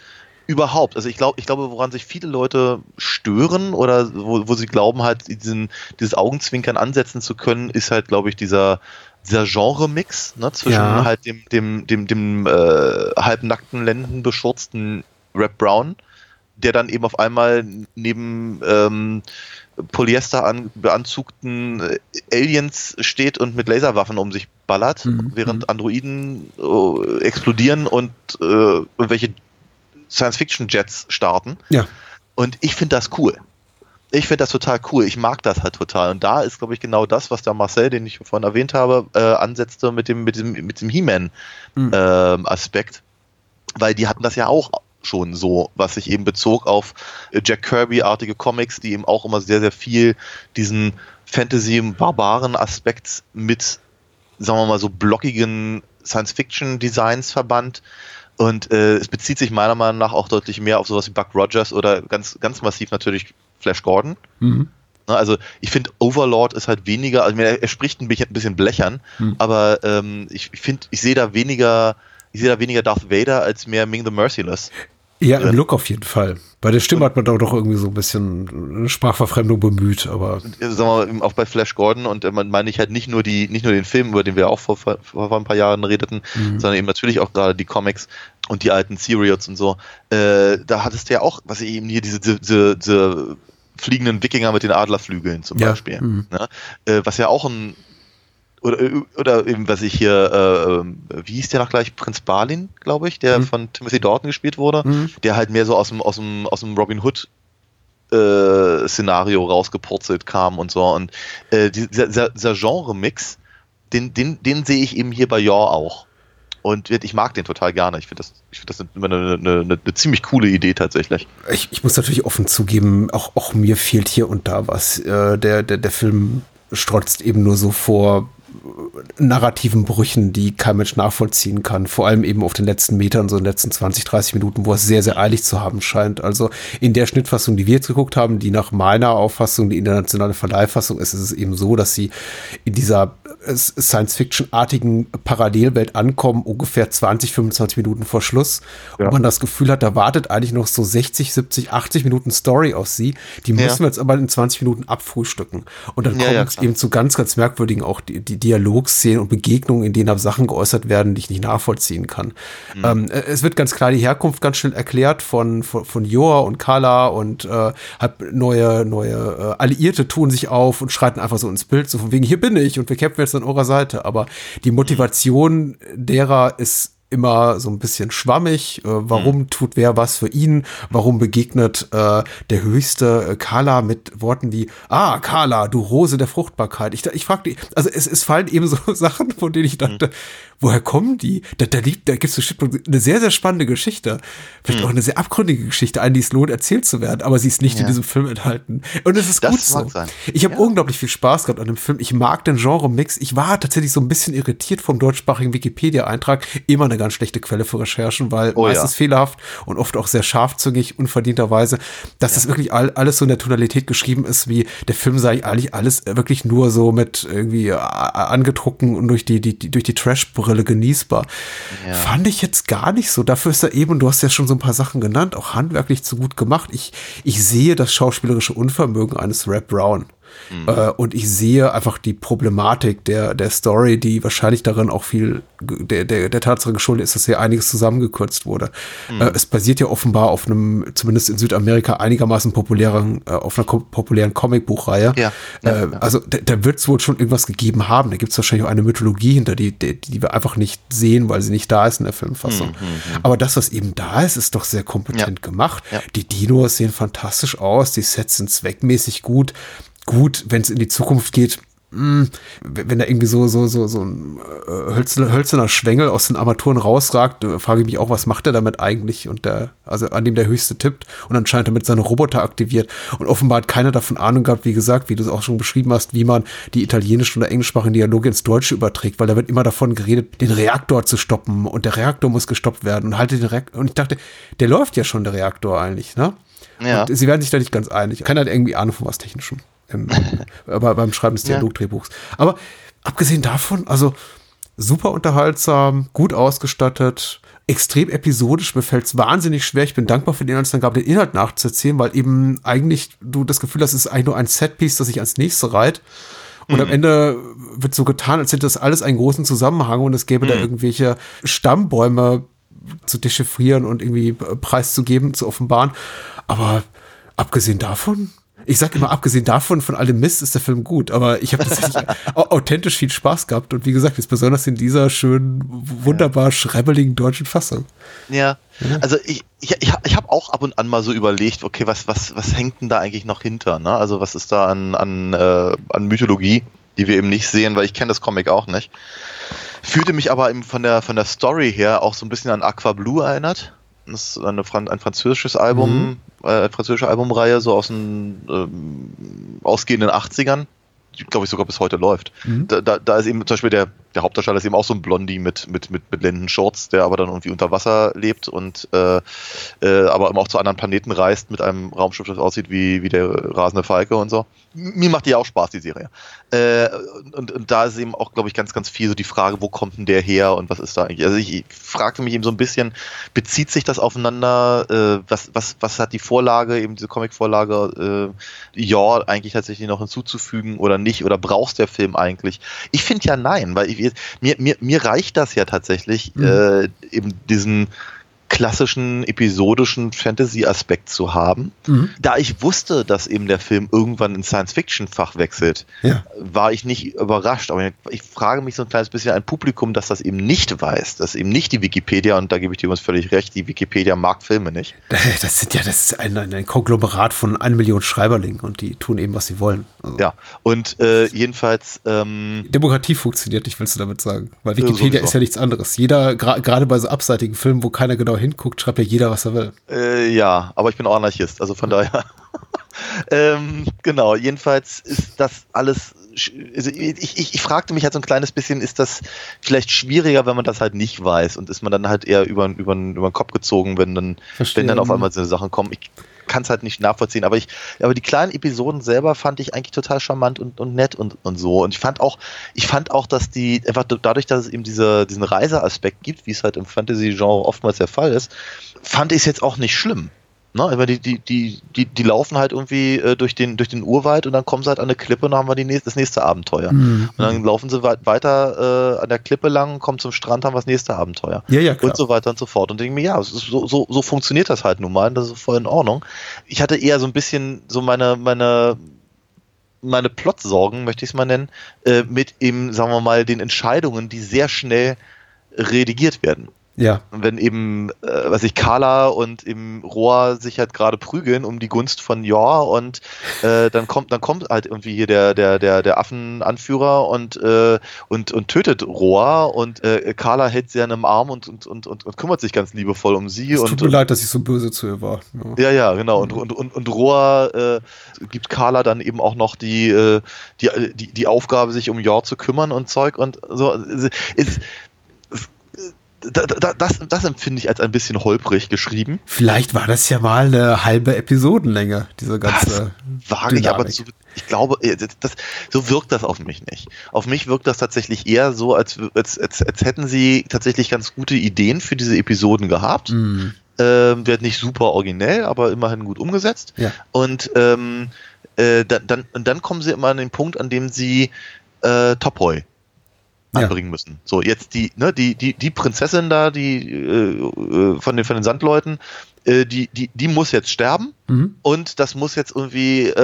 Überhaupt. Also ich glaube, ich glaube, woran sich viele Leute stören oder wo, wo sie glauben, halt diesen, dieses Augenzwinkern ansetzen zu können, ist halt, glaube ich, dieser, dieser Genre-Mix, ne, zwischen Ja. halt dem, dem, dem, dem äh, halbnackten, lendenbeschurzten Rap Brown, der dann eben auf einmal neben ähm, Polyester an, beanzugten äh, Aliens steht und mit Laserwaffen um sich ballert, Mhm. während Androiden äh, explodieren und äh, irgendwelche Science-Fiction-Jets starten. Ja. Und ich finde das cool. Ich finde das total cool. Ich mag das halt total. Und da ist, glaube ich, genau das, was der Marcel, den ich vorhin erwähnt habe, äh, ansetzte mit dem, mit dem, mit dem He-Man-Aspekt. Weil die hatten das ja auch schon so, was sich eben bezog auf äh, Jack Kirby-artige Comics, die eben auch immer sehr, sehr viel diesen Fantasy-barbaren-Aspekt mit, sagen wir mal, so blockigen Science-Fiction-Designs verband. Und äh, es bezieht sich meiner Meinung nach auch deutlich mehr auf sowas wie Buck Rogers oder ganz, ganz massiv natürlich Flash Gordon. Mhm. Ne, Also ich finde Overlord ist halt weniger, also meine, er spricht ein bisschen, ein bisschen blechern, Hm. aber ähm, ich finde, ich sehe da weniger, ich sehe da weniger Darth Vader als mehr Ming the Merciless. Ja, im Look auf jeden Fall. Bei der Stimme hat man da doch irgendwie so ein bisschen Sprachverfremdung bemüht, aber sagen wir mal, auch bei Flash Gordon und äh, man meine ich halt nicht nur die, nicht nur den Film, über den wir auch vor, vor, ein paar Jahren redeten, Mhm. sondern eben natürlich auch gerade die Comics und die alten Serials und so. Äh, da hattest du ja auch, was ich eben hier diese, diese, diese fliegenden Wikinger mit den Adlerflügeln zum Ja. Beispiel. Mhm. Ne? Äh, was ja auch ein oder, oder eben, was ich hier, äh, ähm, wie hieß der noch gleich? Prinz Balin, glaube ich, der Mhm. von Timothy Dalton gespielt wurde, Mhm. der halt mehr so aus dem, aus dem, aus dem Robin Hood äh, Szenario rausgepurzelt kam und so. Und äh, dieser, dieser, dieser Genre-Mix, den, den, den sehe ich eben hier bei Yor auch. Und ich mag den total gerne. Ich finde das, ich finde das immer eine, eine, eine, eine ziemlich coole Idee tatsächlich. ich, ich muss natürlich offen zugeben, auch, auch mir fehlt hier und da was. Äh, der, der, der Film strotzt eben nur so vor äh, narrativen Brüchen, die kein Mensch nachvollziehen kann. Vor allem eben auf den letzten Metern, so in den letzten 20, 30 Minuten, wo es sehr, sehr eilig zu haben scheint. Also in der Schnittfassung, die wir jetzt geguckt haben, die nach meiner Auffassung die internationale Verleihfassung ist, ist es eben so, dass sie in dieser Science-Fiction-artigen Parallelwelt ankommen, ungefähr 20, 25 Minuten vor Schluss. Ja. Und man das Gefühl hat, da wartet eigentlich noch so 60, 70, 80 Minuten Story auf sie. Die Ja. müssen wir jetzt aber in 20 Minuten abfrühstücken. Und dann Ja, kommt ja, es eben zu ganz, ganz merkwürdigen auch die, die Dialogszenen und Begegnungen, in denen da Sachen geäußert werden, die ich nicht nachvollziehen kann. Mhm. Ähm, äh, es wird ganz klar die Herkunft ganz schnell erklärt von, von, von Joa und Carla und äh, hat neue, neue äh, Alliierte tun sich auf und schreiten einfach so ins Bild, so von wegen, hier bin ich und wir kämpfen jetzt an eurer Seite. Aber die Motivation derer ist immer so ein bisschen schwammig. Äh, warum tut wer was für ihn? Warum begegnet äh, der höchste äh, Carla mit Worten wie, ah, Carla, du Rose der Fruchtbarkeit. Ich, ich fragte, also es, es fallen eben so Sachen, von denen ich dachte, woher kommen die? Da, da, liegt, da gibt es eine sehr, sehr spannende Geschichte. Vielleicht auch eine sehr abgründige Geschichte, eine, die es lohnt, erzählt zu werden, aber sie ist nicht in Ja. diesem Film enthalten. Und es ist Das gut so. sein. Ich habe Ja. unglaublich viel Spaß gehabt an dem Film. Ich mag den Genre-Mix. Ich war tatsächlich so ein bisschen irritiert vom deutschsprachigen Wikipedia-Eintrag. Immer eine ganz schlechte Quelle für Recherchen, weil Oh ja. meistens fehlerhaft und oft auch sehr scharfzüngig, unverdienterweise, dass das wirklich all, alles so in der Tonalität geschrieben ist, wie der Film sei eigentlich alles wirklich nur so mit irgendwie äh, angedruckten und durch die, die, die durch die Trash-Brille genießbar. Ja. Fand ich jetzt gar nicht so. Dafür ist er eben, du hast ja schon so ein paar Sachen genannt, auch handwerklich zu gut gemacht. Ich, ich sehe das schauspielerische Unvermögen eines Rap Brown. Mhm. Äh, und ich sehe einfach die Problematik der, der Story, die wahrscheinlich darin auch viel der, der, der Tatsache geschuldet ist, dass hier einiges zusammengekürzt wurde. Mhm. Äh, es basiert ja offenbar auf einem, zumindest in Südamerika, einigermaßen populären, äh, auf einer populären Comicbuchreihe. Ja. Äh, also da, da wird es wohl schon irgendwas gegeben haben. Da gibt es wahrscheinlich auch eine Mythologie hinter, die, die, die wir einfach nicht sehen, weil sie nicht da ist in der Filmfassung. Mhm. mhm. Aber das, was eben da ist, ist doch sehr kompetent ja. gemacht. Ja. Die Dinos sehen fantastisch aus, die Sets sind zweckmäßig gut. Gut, wenn es in die Zukunft geht, hm, wenn da irgendwie so, so, so, so ein äh, hölzerner, hölzerner Schwengel aus den Armaturen rausragt, frage ich mich auch, was macht er damit eigentlich? Und der, also an dem der höchste tippt und anscheinend damit seine Roboter aktiviert. Und offenbar hat keiner davon Ahnung gehabt, wie gesagt, wie du es auch schon beschrieben hast, wie man die italienischen oder englischsprachigen Dialoge ins Deutsche überträgt, weil da wird immer davon geredet, den Reaktor zu stoppen und der Reaktor muss gestoppt werden und halte den Reaktor. Und ich dachte, der läuft ja schon, der Reaktor eigentlich, ne? Ja. Und sie werden sich da nicht ganz einig. Keiner hat irgendwie Ahnung von was Technischem im, aber beim Schreiben des Dialogdrehbuchs. Aber abgesehen davon, also super unterhaltsam, gut ausgestattet, extrem episodisch. Mir fällt es wahnsinnig schwer. Ich bin dankbar für die Inhaltsangabe, den Inhalt nachzuerzählen, weil eben eigentlich du das Gefühl hast, es ist eigentlich nur ein Setpiece, das sich ans nächste reiht. Und mhm. am Ende wird so getan, als hätte das alles einen großen Zusammenhang und es gäbe mhm. da irgendwelche Stammbäume zu dechiffrieren und irgendwie preiszugeben, zu offenbaren. Aber abgesehen davon, ich sag immer, abgesehen davon, von allem Mist ist der Film gut, aber ich habe tatsächlich authentisch viel Spaß gehabt und wie gesagt, jetzt besonders in dieser schönen, wunderbar ja. schrebbeligen deutschen Fassung. Ja, also ich, ich, ich, ich habe auch ab und an mal so überlegt, okay, was, was, was hängt denn da eigentlich noch hinter? Ne? Also was ist da an, an, äh, an Mythologie, die wir eben nicht sehen, weil ich kenne das Comic auch nicht. Fühlte mich aber eben von der, von der Story her auch so ein bisschen an Aqua Blue erinnert. Das ist eine, ein französisches Album, mhm. Äh, französische Albumreihe, so aus den ähm, ausgehenden 80ern, die, glaube ich, sogar bis heute läuft. Mhm. Da, da, da, ist eben zum Beispiel der, der Hauptdarsteller ist eben auch so ein Blondie mit, mit, mit, mit Lendenshorts, der aber dann irgendwie unter Wasser lebt und äh, äh, aber auch zu anderen Planeten reist mit einem Raumschiff, das aussieht wie, wie der rasende Falke und so. Mir macht die ja auch Spaß, die Serie. Äh, und, und da ist eben auch, glaube ich, ganz, ganz viel so die Frage, wo kommt denn der her und was ist da eigentlich? Also ich, ich fragte mich eben so ein bisschen, bezieht sich das aufeinander? Äh, was, was, was hat die Vorlage, eben diese Comic-Vorlage, äh, ja, eigentlich tatsächlich noch hinzuzufügen oder nicht? Oder brauchst der Film eigentlich? Ich finde ja nein, weil ich, mir, mir, mir reicht das ja tatsächlich, mhm. äh, eben diesen klassischen episodischen Fantasy-Aspekt zu haben. Mhm. Da ich wusste, dass eben der Film irgendwann ins Science-Fiction-Fach wechselt, ja. war ich nicht überrascht. Aber ich frage mich so ein kleines bisschen ein Publikum, das das eben nicht weiß, das eben nicht die Wikipedia, und da gebe ich dir uns völlig recht, die Wikipedia mag Filme nicht. Das sind ja, das ist ein, ein Konglomerat von einer Million Schreiberlingen und die tun eben, was sie wollen. Also. Ja, und äh, jedenfalls. Ähm, Demokratie funktioniert nicht, willst du damit sagen? Weil Wikipedia sowieso. ist ja nichts anderes. Jeder, gerade bei so abseitigen Filmen, wo keiner genau hinguckt, schreibt ja jeder, was er will. Äh, ja, aber ich bin auch Anarchist, also von daher. ähm, genau, jedenfalls ist das alles. Also ich, ich, ich fragte mich halt so ein kleines bisschen, ist das vielleicht schwieriger, wenn man das halt nicht weiß und ist man dann halt eher über, über, über den Kopf gezogen, wenn dann, wenn dann auf einmal so Sachen kommen. Ich kann es halt nicht nachvollziehen, aber ich, aber die kleinen Episoden selber fand ich eigentlich total charmant und, und nett und, und so. Und ich fand auch, ich fand auch, dass die, einfach dadurch, dass es eben diese, diesen Reiseaspekt gibt, wie es halt im Fantasy-Genre oftmals der Fall ist, fand ich es jetzt auch nicht schlimm. Ne? Aber die, die, die, die, die laufen halt irgendwie äh, durch, den, durch den Urwald und dann kommen sie halt an eine Klippe und dann haben wir die nächste, das nächste Abenteuer. Mhm. Und dann laufen sie weit, weiter äh, an der Klippe lang, kommen zum Strand, haben wir das nächste Abenteuer. Ja, ja, klar. Und so weiter und so fort. Und denke mir, ja, so, so, so funktioniert das halt nun mal. Das ist voll in Ordnung. Ich hatte eher so ein bisschen so meine, meine, meine Plotsorgen, möchte ich es mal nennen, äh, mit eben, sagen wir mal, den Entscheidungen, die sehr schnell redigiert werden. Ja. Wenn eben, äh, was ich, Carla und im Rohr sich halt gerade prügeln um die Gunst von Jor und äh, dann kommt, dann kommt halt irgendwie hier der, der, der, der Affenanführer und, äh, und, und tötet Rohr und äh, Carla hält sie an einem Arm und, und, und, und, und kümmert sich ganz liebevoll um sie. Es tut und, mir leid, dass ich so böse zu ihr war. Ja, ja, ja genau. Und, und, und, und Rohr äh, gibt Carla dann eben auch noch die, äh, die, die, die Aufgabe, sich um Jor zu kümmern und Zeug und so. Das, das, das empfinde ich als ein bisschen holprig geschrieben. Vielleicht war das ja mal eine halbe Episodenlänge, diese ganze. Das wage ich aber zu, ich glaube, äh, das, so wirkt das auf mich nicht. Auf mich wirkt das tatsächlich eher so, als, als, als, als hätten sie tatsächlich ganz gute Ideen für diese Episoden gehabt. Mm. Ähm, wird nicht super originell, aber immerhin gut umgesetzt. Ja. Und ähm, äh, dann, dann, und dann kommen sie immer an den Punkt, an dem sie äh, Topoi Ja. anbringen müssen. So, jetzt die, ne, die, die, die Prinzessin da, die äh, äh, von den, von den Sandleuten, äh, die, die, die muss jetzt sterben Mhm. und das muss jetzt irgendwie äh,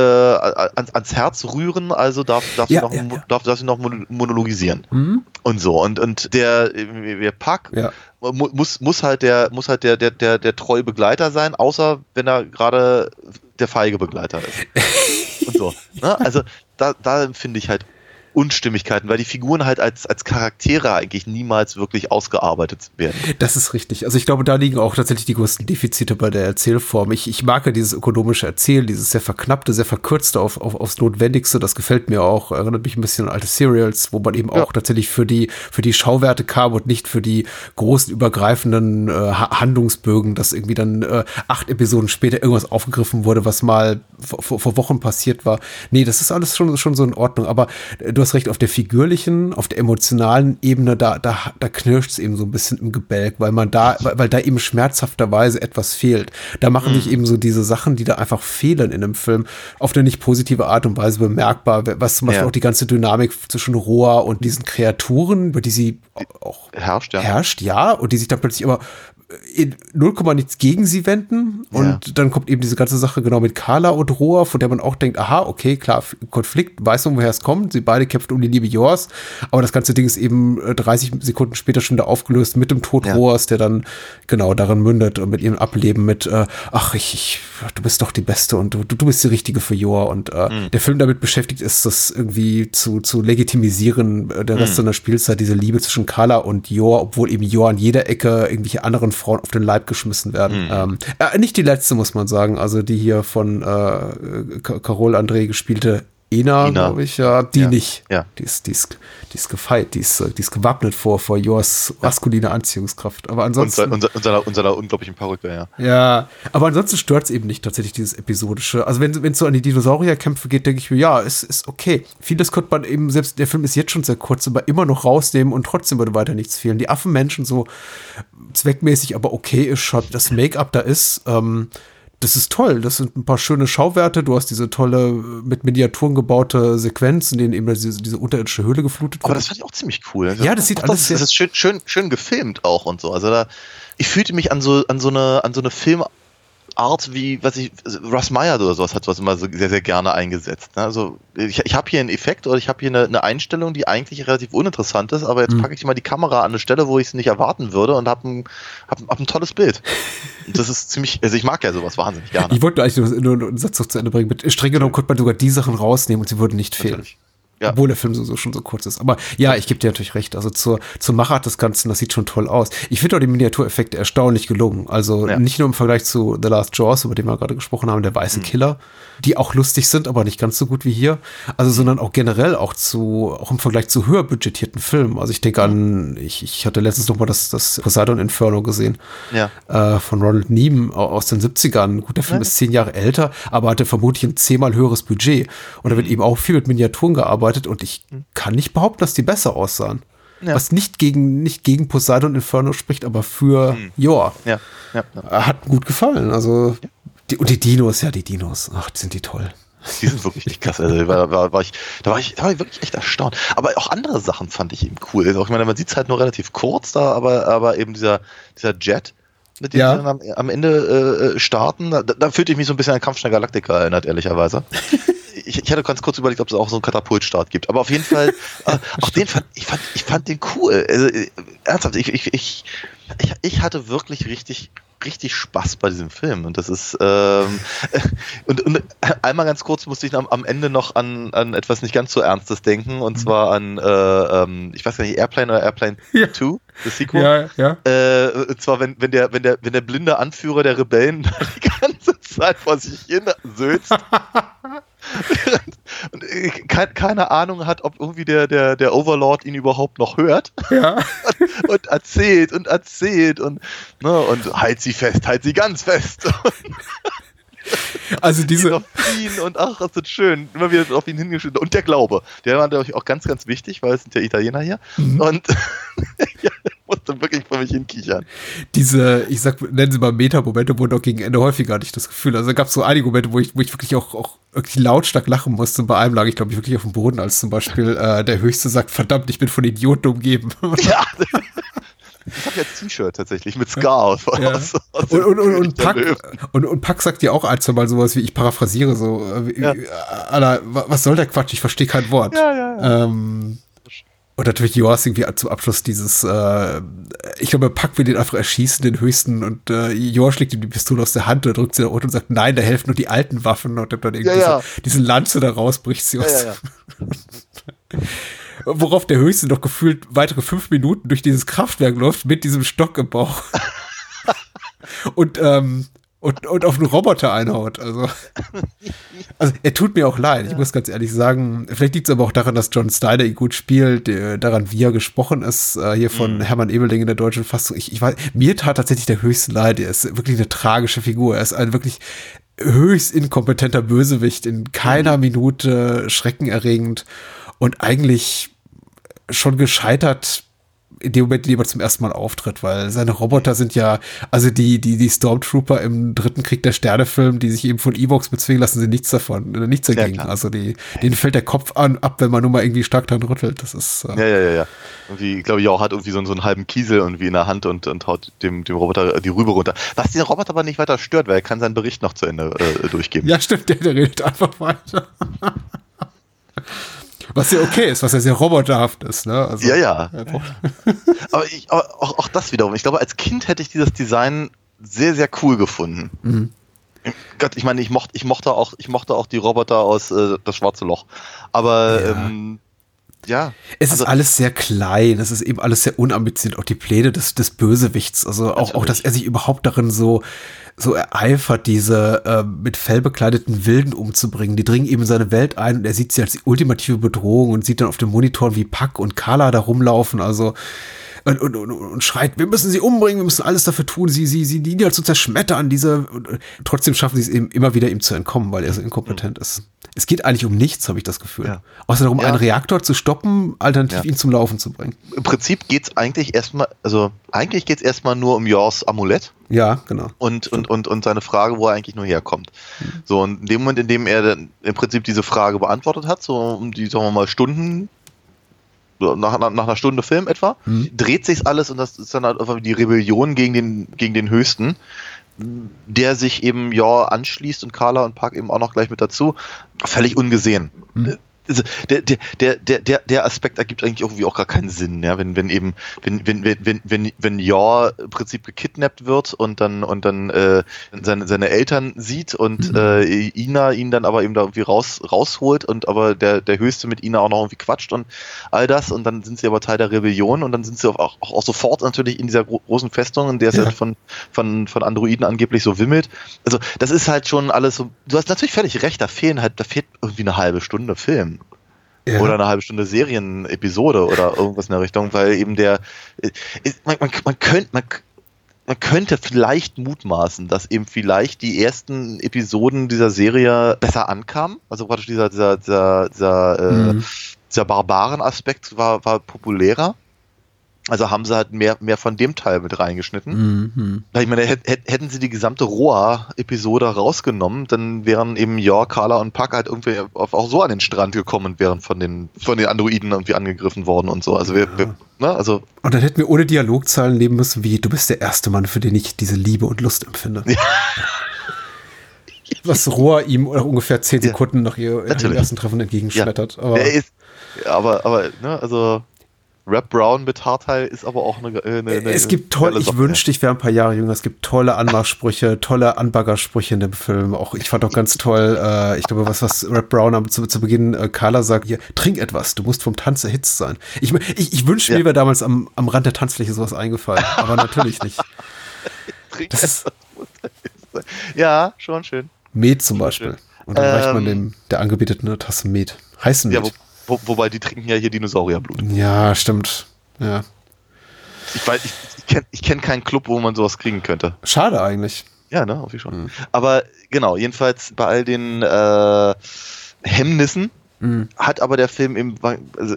ans, ans Herz rühren, also darf, darf, Ja, sie noch, ja, ja. darf, darf sie noch mon- monologisieren. Mhm. Und so. Und, und der, äh, der Pack Ja. mu- muss, muss halt der, muss halt der, der, der, der treue Begleiter sein, außer wenn er gerade der feige Begleiter ist. und so. Ne? Also da, da finde ich halt Unstimmigkeiten, weil die Figuren halt als, als Charaktere eigentlich niemals wirklich ausgearbeitet werden. Das ist richtig. Also ich glaube, da liegen auch tatsächlich die größten Defizite bei der Erzählform. Ich, ich mag ja dieses ökonomische Erzählen, dieses sehr verknappte, sehr verkürzte auf, auf, aufs Notwendigste. Das gefällt mir auch. Erinnert mich ein bisschen an alte Serials, wo man eben Ja. auch tatsächlich für die, für die Schauwerte kam und nicht für die großen übergreifenden äh, Ha- Handlungsbögen, dass irgendwie dann äh, acht Episoden später irgendwas aufgegriffen wurde, was mal vor, vor vor Wochen passiert war. Nee, das ist alles schon, schon so in Ordnung. Aber äh, du hast recht, auf der figürlichen, auf der emotionalen Ebene, da, da, da knirscht es eben so ein bisschen im Gebälk, weil man da, weil, weil da eben schmerzhafterweise etwas fehlt. Da machen sich eben so diese Sachen, die da einfach fehlen in einem Film, auf eine nicht positive Art und Weise bemerkbar. Was zum Beispiel Ja. auch die ganze Dynamik zwischen Roa und diesen Kreaturen, über die sie auch Herrscht, ja. herrscht, ja, und die sich dann plötzlich aber in 0, nichts gegen sie wenden. Und dann kommt eben diese ganze Sache genau mit Carla und Roa, von der man auch denkt, aha, okay, klar, Konflikt, weiß man, woher es kommt. Sie beide kämpfen um die Liebe Jors. Aber das ganze Ding ist eben äh, 30 Sekunden später schon wieder aufgelöst mit dem Tod Ja. Roas, der dann genau darin mündet und mit ihrem Ableben mit, äh, ach, ich, ich, du bist doch die Beste und du, du bist die Richtige für Jor. Und äh, Mhm. der Film damit beschäftigt ist, das irgendwie zu, zu legitimisieren, äh, der Mhm. Rest seiner Spielzeit, diese Liebe zwischen Carla und Jor, obwohl eben Jor an jeder Ecke irgendwelche anderen Frauen auf den Leib geschmissen werden. Mhm. Ähm, äh, nicht die letzte, muss man sagen. Also die hier von äh, Carol André gespielte Ina, Ina. glaube ich, ja, die Ja. nicht. Ja. Die ist, die ist, die ist gefeit, die ist, äh, die ist gewappnet vor, vor Jors maskuline Anziehungskraft. Aber ansonsten. se- und, se- und, seiner, und seiner unglaublichen Perücke, ja. Ja, aber ansonsten stört es eben nicht tatsächlich dieses episodische. Also wenn es so an die Dinosaurierkämpfe geht, denke ich mir, ja, es ist okay. Vieles könnte man eben, selbst der Film ist jetzt schon sehr kurz, aber immer noch rausnehmen und trotzdem würde weiter nichts fehlen. Die Affenmenschen so zweckmäßig, aber okay ist schon, das Make-up da ist, ähm, das ist toll. Das sind ein paar schöne Schauwerte. Du hast diese tolle, mit Miniaturen gebaute Sequenz, in denen eben diese, diese unterirdische Höhle geflutet Aber wird. das fand ich auch ziemlich cool. Ja, das sieht Auch alles das, sehr- das ist schön, schön, schön gefilmt auch und so. Also da, ich fühlte mich an so, an so eine, an so eine Filmart wie, was ich, Russ Meyer oder sowas hat was immer so sehr, sehr gerne eingesetzt. ne? Also ich, ich habe hier einen Effekt oder ich habe hier eine, eine Einstellung, die eigentlich relativ uninteressant ist, aber jetzt Mhm. packe ich mal die Kamera an eine Stelle, wo ich es nicht erwarten würde und habe ein, hab, hab ein tolles Bild. Und das ist ziemlich, also ich mag ja sowas wahnsinnig gerne. Ich wollte eigentlich nur, einen Satz noch zu Ende bringen. Mit streng genommen könnte man sogar die Sachen rausnehmen und sie würden nicht fehlen. Natürlich. Ja. Obwohl der Film so, so schon so kurz ist. Aber ja, ich gebe dir natürlich recht. Also zur, zur Machart des Ganzen, das sieht schon toll aus. Ich finde auch die Miniatureffekte erstaunlich gelungen. Also Ja. nicht nur im Vergleich zu The Last Jaws, über den wir gerade gesprochen haben, der Mhm. weiße Killer, die auch lustig sind, aber nicht ganz so gut wie hier. Also, sondern auch generell auch zu, auch im Vergleich zu höher budgetierten Filmen. Also ich denke an, ich, ich hatte letztens noch mal das, das Poseidon Inferno gesehen Ja. äh, von Ronald au- aus den 70ern. Gut, der Film ist zehn Jahre älter, aber hatte vermutlich ein zehnmal höheres Budget. Und da wird eben auch viel mit Miniaturen gearbeitet und ich kann nicht behaupten, dass die besser aussahen. Ja. Was nicht gegen, nicht gegen Poseidon Inferno spricht, aber für Jor. Ja. Ja. ja. Äh, Hat gut gefallen. Also, die, und die Dinos, ja, die Dinos. Ach, die sind die toll. Die sind wirklich echt krass. Also, da, war, war ich, da, war ich, da war ich wirklich echt erstaunt. Aber auch andere Sachen fand ich eben cool. Also, ich meine, man sieht es halt nur relativ kurz da, aber, aber eben dieser, dieser Jet, mit dem Ja. dann am, am Ende äh, starten, da, da fühlte ich mich so ein bisschen an Kampf der Galaktika erinnert, ehrlicherweise. Ich, ich hatte ganz kurz überlegt, ob es auch so einen Katapultstart gibt. Aber auf jeden Fall, äh, auch den fand ich fand, ich fand den cool. Also, äh, ernsthaft, ich, ich, ich, ich hatte wirklich richtig, richtig Spaß bei diesem Film. Und das ist ähm, und, und einmal ganz kurz musste ich am, am Ende noch an, an etwas nicht ganz so Ernstes denken, und zwar an äh, ähm, ich weiß gar nicht, Airplane oder Airplane Ja. 2, das Sequel. ja. Äh, und zwar, wenn, wenn, der, wenn, der, wenn der blinde Anführer der Rebellen die ganze Zeit vor sich hin sülzt. Und äh, kein, keine Ahnung hat, ob irgendwie der, der, der Overlord ihn überhaupt noch hört. Ja. und erzählt und erzählt und, ne, und halt sie fest, halt sie ganz fest. Also diese, auf ihn und ach, das ist schön. Immer wieder auf ihn hingeschnitten. Und der Glaube. Der war natürlich auch ganz, ganz wichtig, weil es sind ja Italiener hier. Mhm. Und ja, musste wirklich vor mich hinkichern. Diese, ich sag, nennen sie mal Meta-Momente, wurden auch gegen Ende häufiger, hatte ich das Gefühl. Also da gab es so einige Momente, wo ich, wo ich wirklich auch, auch wirklich lautstark lachen musste. Und bei einem lag ich, glaube ich, wirklich auf dem Boden, als zum Beispiel äh, der Höchste sagt, verdammt, ich bin von Idioten umgeben. Ja. Ich habe jetzt T-Shirt tatsächlich mit Scar aus. Ja. aus, aus Und, und, und, und, Pack, und, und Pack sagt ja auch ein, zwei Mal sowas wie, ich paraphrasiere so, äh, Ja. Alter, wa- was soll der Quatsch? Ich verstehe kein Wort. Ja, ja, Ähm, und natürlich Joas irgendwie zum Abschluss dieses, äh, ich glaube, Pack will den einfach erschießen, den höchsten, und äh, Joa schlägt ihm die Pistole aus der Hand und drückt sie da unten und sagt, nein, da helfen nur die alten Waffen und dann irgendwie Ja, ja. So, diese Lanze da rausbricht sie Ja, aus. ja. Worauf der Höchste noch gefühlt weitere fünf Minuten durch dieses Kraftwerk läuft mit diesem Stock im Bauch. und, ähm, und, und auf einen Roboter einhaut. Also, also er tut mir auch leid, ich muss ganz ehrlich sagen. Vielleicht liegt es aber auch daran, dass John Steiner ihn gut spielt, äh, daran, wie er gesprochen ist, äh, hier von Hermann Ebeling in der deutschen Fassung. Ich, ich weiß, mir tat tatsächlich der Höchste leid. Er ist wirklich eine tragische Figur. Er ist ein wirklich höchst inkompetenter Bösewicht, in keiner Minute schreckenerregend und eigentlich schon gescheitert in dem Moment, in dem er zum ersten Mal auftritt, weil seine Roboter sind ja, also die, die, die Stormtrooper im dritten Krieg der Sterne-Film, die sich eben von Evox bezwingen lassen, sind nichts davon, äh, nichts dagegen. also die, denen fällt der Kopf an, ab, wenn man nur mal irgendwie stark dran rüttelt. Das ist, äh, Ja, ja, ja, ja. Irgendwie, ich glaube, Jau hat irgendwie so, so einen halben Kiesel irgendwie in der Hand und, und haut dem, dem Roboter die Rübe runter. Was den Roboter aber nicht weiter stört, weil er kann seinen Bericht noch zu Ende äh, durchgeben. ja, stimmt, der, der redet einfach weiter. Was ja okay ist, was ja sehr roboterhaft ist, ne? Also, Ja, ja. er Aber, ich, auch, auch das wiederum. Ich glaube, als Kind hätte ich dieses Design sehr, sehr cool gefunden. Mhm. Gott, ich meine, ich mochte, ich mochte auch, ich mochte auch die Roboter aus äh, das Schwarze Loch. Aber Ja. ähm, ja. Es Also- ist alles sehr klein, es ist eben alles sehr unambitioniert, auch die Pläne des, des Bösewichts, also auch, auch, dass er sich überhaupt darin so, so ereifert, diese äh, mit Fell bekleideten Wilden umzubringen. Die dringen eben in seine Welt ein und er sieht sie als die ultimative Bedrohung und sieht dann auf den Monitoren, wie Puck und Carla da rumlaufen, also und, und, und, und schreit, wir müssen sie umbringen, wir müssen alles dafür tun, sie, sie, sie nieder zu zerschmettern, diese, und, trotzdem schaffen sie es eben immer wieder ihm zu entkommen, weil er so inkompetent ist. Es geht eigentlich um nichts, habe ich das Gefühl. Ja. Außer darum, Ja. einen Reaktor zu stoppen, alternativ Ja. ihn zum Laufen zu bringen. Im Prinzip geht's eigentlich erstmal, also eigentlich geht's erstmal nur um Jors Amulett Ja, genau. und, und, und, und seine Frage, wo er eigentlich nur herkommt. So, und in dem Moment, in dem er dann im Prinzip diese Frage beantwortet hat, so um die, sagen wir mal, Stunden, nach, nach, nach einer Stunde Film etwa, Mhm. dreht sich alles und das ist dann halt einfach die Rebellion gegen den, gegen den Höchsten, der sich eben ja anschließt und Carla und Park eben auch noch gleich mit dazu. Völlig ungesehen. Mhm. Also der, der, der, der, der, Aspekt ergibt eigentlich irgendwie auch gar keinen Sinn, ja, wenn, wenn eben, wenn, wenn, wenn, wenn, wenn, wenn Yor im Prinzip gekidnappt wird und dann und dann äh, seine, seine Eltern sieht und Mhm. äh, Ina ihn dann aber eben da irgendwie raus, rausholt und aber der, der Höchste mit Ina auch noch irgendwie quatscht und all das und dann sind sie aber Teil der Rebellion und dann sind sie auch, auch, auch sofort natürlich in dieser gro großen Festung, in der es Ja. ja. von, von, von Androiden angeblich so wimmelt. Also das ist halt schon alles so, du hast natürlich völlig recht, da fehlen halt, da fehlt irgendwie eine halbe Stunde Film Ja. oder eine halbe Stunde Serienepisode oder irgendwas in der Richtung, weil eben der äh, man, man, man könnte man, man könnte vielleicht mutmaßen, dass eben vielleicht die ersten Episoden dieser Serie besser ankamen. Also praktisch dieser, dieser, dieser, dieser, äh, Mhm. dieser Barbaren-Aspekt war, war populärer. Also haben sie halt mehr, mehr von dem Teil mit reingeschnitten. Mhm. Ich meine, hätt- hätt- hätten sie die gesamte Roa-Episode rausgenommen, dann wären eben Yor, Carla und Puck halt irgendwie auch so an den Strand gekommen und wären von den, von den Androiden irgendwie angegriffen worden und so. Also wir, wir ne, also Und dann hätten wir ohne Dialogzeilen leben müssen, wie du bist der erste Mann, für den ich diese Liebe und Lust empfinde. Was Rohr ihm nach ungefähr zehn Ja. Sekunden nach ihr ihrem ersten Treffen entgegenschmettert. Aber er ist, aber, aber, ne, also Rap Brown mit Haarteil ist aber auch eine, äh, eine, eine es gibt toll, geile ich wünschte, ich wäre ein paar Jahre jünger. Es gibt tolle Anmachsprüche, tolle Anbaggersprüche in dem Film. Auch ich fand auch ganz toll, äh, ich glaube, was, was Rap Brown am, zu, zu Beginn äh, Carla sagt, hier, trink etwas, du musst vom Tanz erhitzt sein. Ich, ich, ich wünschte, Ja. mir wäre damals am, am Rand der Tanzfläche sowas eingefallen, aber natürlich nicht. Das ist ja, schon schön. Met zum Beispiel. Und dann reicht man Ähm, dem der Angebeteten eine Tasse Met. Heißen Ja, Met. wo, wo, wobei die trinken ja hier Dinosaurierblut. Ja, stimmt. Ja. Ich weiß, ich, ich kenne ich kenn keinen Club, wo man sowas kriegen könnte. Schade eigentlich. Ja, ne, auf jeden schon. Mhm. Aber genau, jedenfalls bei all den äh, Hemmnissen Mhm. hat aber der Film eben, also,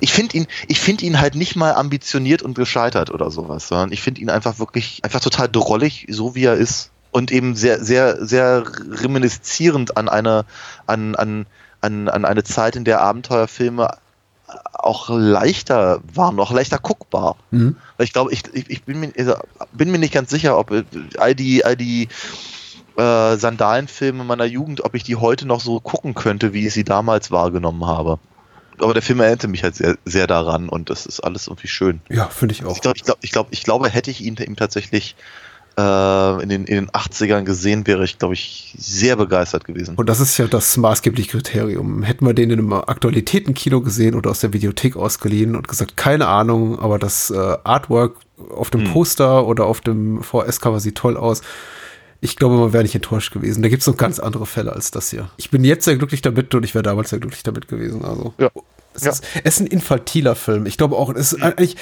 ich finde ihn, ich finde ihn halt nicht mal ambitioniert und gescheitert oder sowas, sondern ich finde ihn einfach wirklich, einfach total drollig, so wie er ist. Und eben sehr, sehr, sehr reminiszierend an eine, an, an, an, an eine Zeit, in der Abenteuerfilme auch leichter waren, auch leichter guckbar. Mhm. Ich glaube, ich, ich, ich bin, mir, also, bin mir nicht ganz sicher, ob all die, all die äh, Sandalenfilme meiner Jugend, ob ich die heute noch so gucken könnte, wie ich sie damals wahrgenommen habe. Aber der Film erinnerte mich halt sehr, sehr daran und das ist alles irgendwie schön. Ja, finde ich auch. Ich glaube, ich, glaub, ich, glaub, ich glaube, hätte ich ihn, ihm tatsächlich äh, in, den, in den 80ern gesehen, wäre ich, glaube ich, sehr begeistert gewesen. Und das ist ja das maßgebliche Kriterium. Hätten wir den in einem Aktualitätenkino gesehen oder aus der Videothek ausgeliehen und gesagt, keine Ahnung, aber das äh, Artwork auf dem hm. Poster oder auf dem VS-Cover sieht toll aus ich glaube, man wäre nicht enttäuscht gewesen. Da gibt es noch ganz andere Fälle als das hier. Ich bin jetzt sehr glücklich damit und ich wäre damals sehr glücklich damit gewesen. Also. Ja. Es, ja. ist, es ist ein infantiler Film. Ich glaube auch, es ist eigentlich,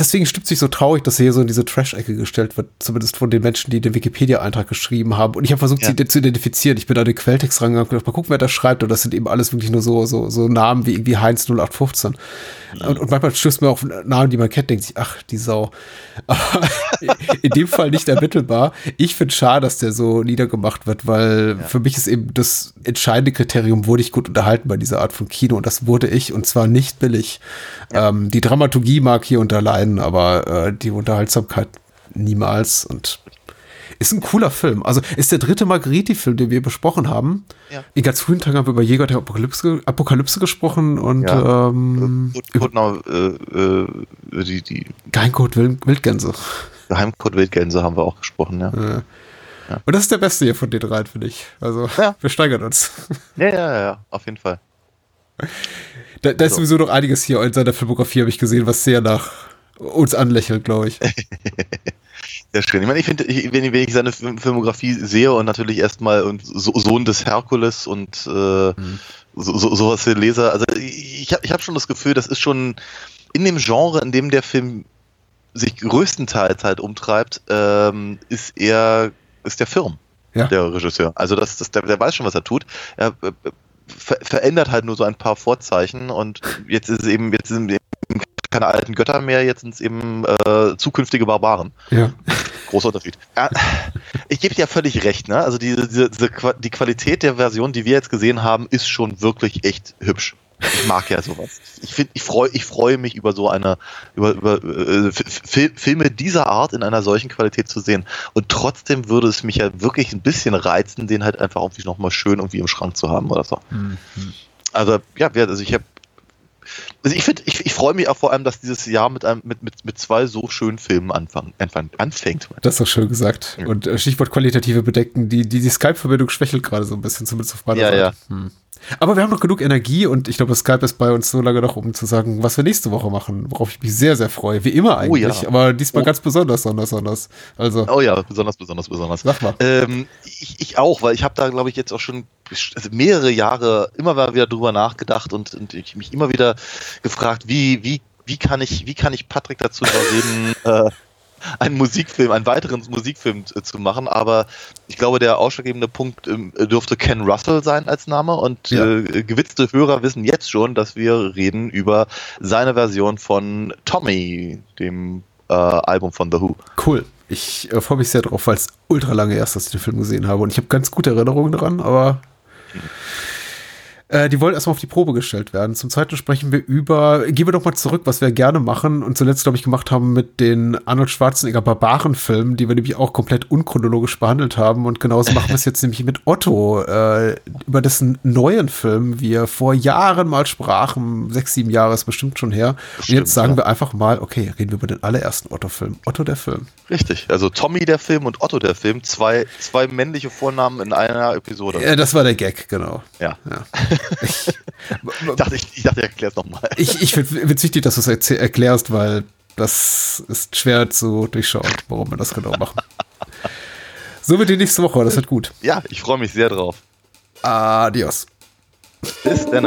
deswegen stimmt sich so traurig, dass er hier so in diese Trash-Ecke gestellt wird, zumindest von den Menschen, die den Wikipedia-Eintrag geschrieben haben. Und ich habe versucht, ja. sie zu identifizieren. Ich bin an den Quelltext rangegangen und gedacht, mal gucken, wer das schreibt. Und das sind eben alles wirklich nur so, so, so Namen wie irgendwie Heinz 0815. Ja. Und, und, manchmal stößt man auf Namen, die man kennt, denkt sich, ach, die Sau. Aber in dem Fall nicht ermittelbar. Ich finde es schade, dass der so niedergemacht wird, weil ja. für mich ist eben das entscheidende Kriterium, wurde ich gut unterhalten bei dieser Art von Kino. Und das wurde ich, und zwar nicht billig. Ähm, die Dramaturgie mag hier und da leiden, aber äh, die Unterhaltsamkeit niemals. Und ist ein cooler Film. Also ist der dritte Margheriti-Film, den wir besprochen haben. Ja. In ganz frühen Tagen haben wir über Jäger der Apokalypse, Apokalypse gesprochen und ja. ähm, Code, Code, äh, äh, die, die Geheimcode Wildgänse. Geheimcode Wildgänse haben wir auch gesprochen, ja. ja. ja. Und das ist der beste hier von den dreien, finde ich. Also wir steigern uns. Ja, ja, ja, auf jeden Fall. Da, da ist so. sowieso noch einiges hier in seiner Filmografie, habe ich gesehen, was sehr nach uns anlächelt, glaube ich. Sehr schön. Ich meine, ich finde, wenn, ich seine Filmografie sehe und natürlich erstmal und so, Sohn des Herkules und äh, mhm. so, so, sowas für Leser, also ich habe ich hab schon das Gefühl, das ist schon in dem Genre, in dem der Film sich größtenteils halt umtreibt, ähm, ist er, ist der Film, ja. der Regisseur. Also das, das, der, der weiß schon, was er tut. Er äh, ver verändert halt nur so ein paar Vorzeichen und jetzt ist es eben, jetzt sind eben keine alten Götter mehr, jetzt sind es eben äh, zukünftige Barbaren. Ja. Großer Unterschied. Ja, ich gebe dir völlig recht, ne? Also diese, diese, diese, die Qualität der Version, die wir jetzt gesehen haben, ist schon wirklich echt hübsch. Ich mag ja sowas. Ich finde, ich freue, ich freue mich über so eine, über, über äh, Filme dieser Art in einer solchen Qualität zu sehen. Und trotzdem würde es mich ja wirklich ein bisschen reizen, den halt einfach irgendwie nochmal schön irgendwie im Schrank zu haben oder so. Mhm. Also ja, also ich habe also ich finde, ich, ich freue mich auch vor allem, dass dieses Jahr mit, einem, mit, mit, mit zwei so schönen Filmen anfang, anfängt. Das ist doch schön gesagt. Ja. Und äh, Stichwort qualitative Bedecken, die, die, die Skype-Verbindung schwächelt gerade so ein bisschen, zumindest auf meiner ja, Seite. Ja. Hm. Aber wir haben noch genug Energie und ich glaube, Skype ist bei uns so lange noch, um zu sagen, was wir nächste Woche machen, worauf ich mich sehr, sehr freue. Wie immer eigentlich, oh ja. aber diesmal oh. ganz besonders, besonders, besonders. Also. Oh ja, besonders, besonders, besonders. Sag mal. Ähm, ich, ich auch, weil ich habe da, glaube ich, jetzt auch schon also mehrere Jahre immer mal wieder drüber nachgedacht und, und ich mich immer wieder gefragt, wie, wie, wie kann ich, wie kann ich Patrick dazu überreden, äh, einen Musikfilm, einen weiteren Musikfilm zu machen, aber ich glaube, der ausschlaggebende Punkt ähm, dürfte Ken Russell sein als Name und ja. äh, gewitzte Hörer wissen jetzt schon, dass wir reden über seine Version von Tommy, dem äh, Album von The Who. Cool. Ich äh, freue mich sehr drauf, weil es ultra lange erst, dass ich den Film gesehen habe und ich habe ganz gute Erinnerungen daran, aber mhm. Äh, die wollen erstmal auf die Probe gestellt werden. Zum Zweiten sprechen wir über, gehen wir doch mal zurück, was wir gerne machen und zuletzt, glaube ich, gemacht haben mit den Arnold Schwarzenegger Barbarenfilmen, die wir nämlich auch komplett unchronologisch behandelt haben. Und genauso machen wir es jetzt nämlich mit Otto, äh, über dessen neuen Film wir vor Jahren mal sprachen. Sechs, sieben Jahre ist bestimmt schon her. Stimmt, und jetzt sagen ja. wir einfach mal, okay, reden wir über den allerersten Otto-Film. Otto der Film. Richtig, also Tommy der Film und Otto der Film, zwei, zwei männliche Vornamen in einer Episode. Ja, das war der Gag, genau. Ja. ja. Ich, ich dachte, ich, ich dachte, erklär es nochmal. Ich, ich finde es wichtig, dass du es erklärst, weil das ist schwer zu durchschauen, warum wir das genau machen. So wird die nächste Woche, das wird gut. Ja, ich freue mich sehr drauf. Adios. Bis dann.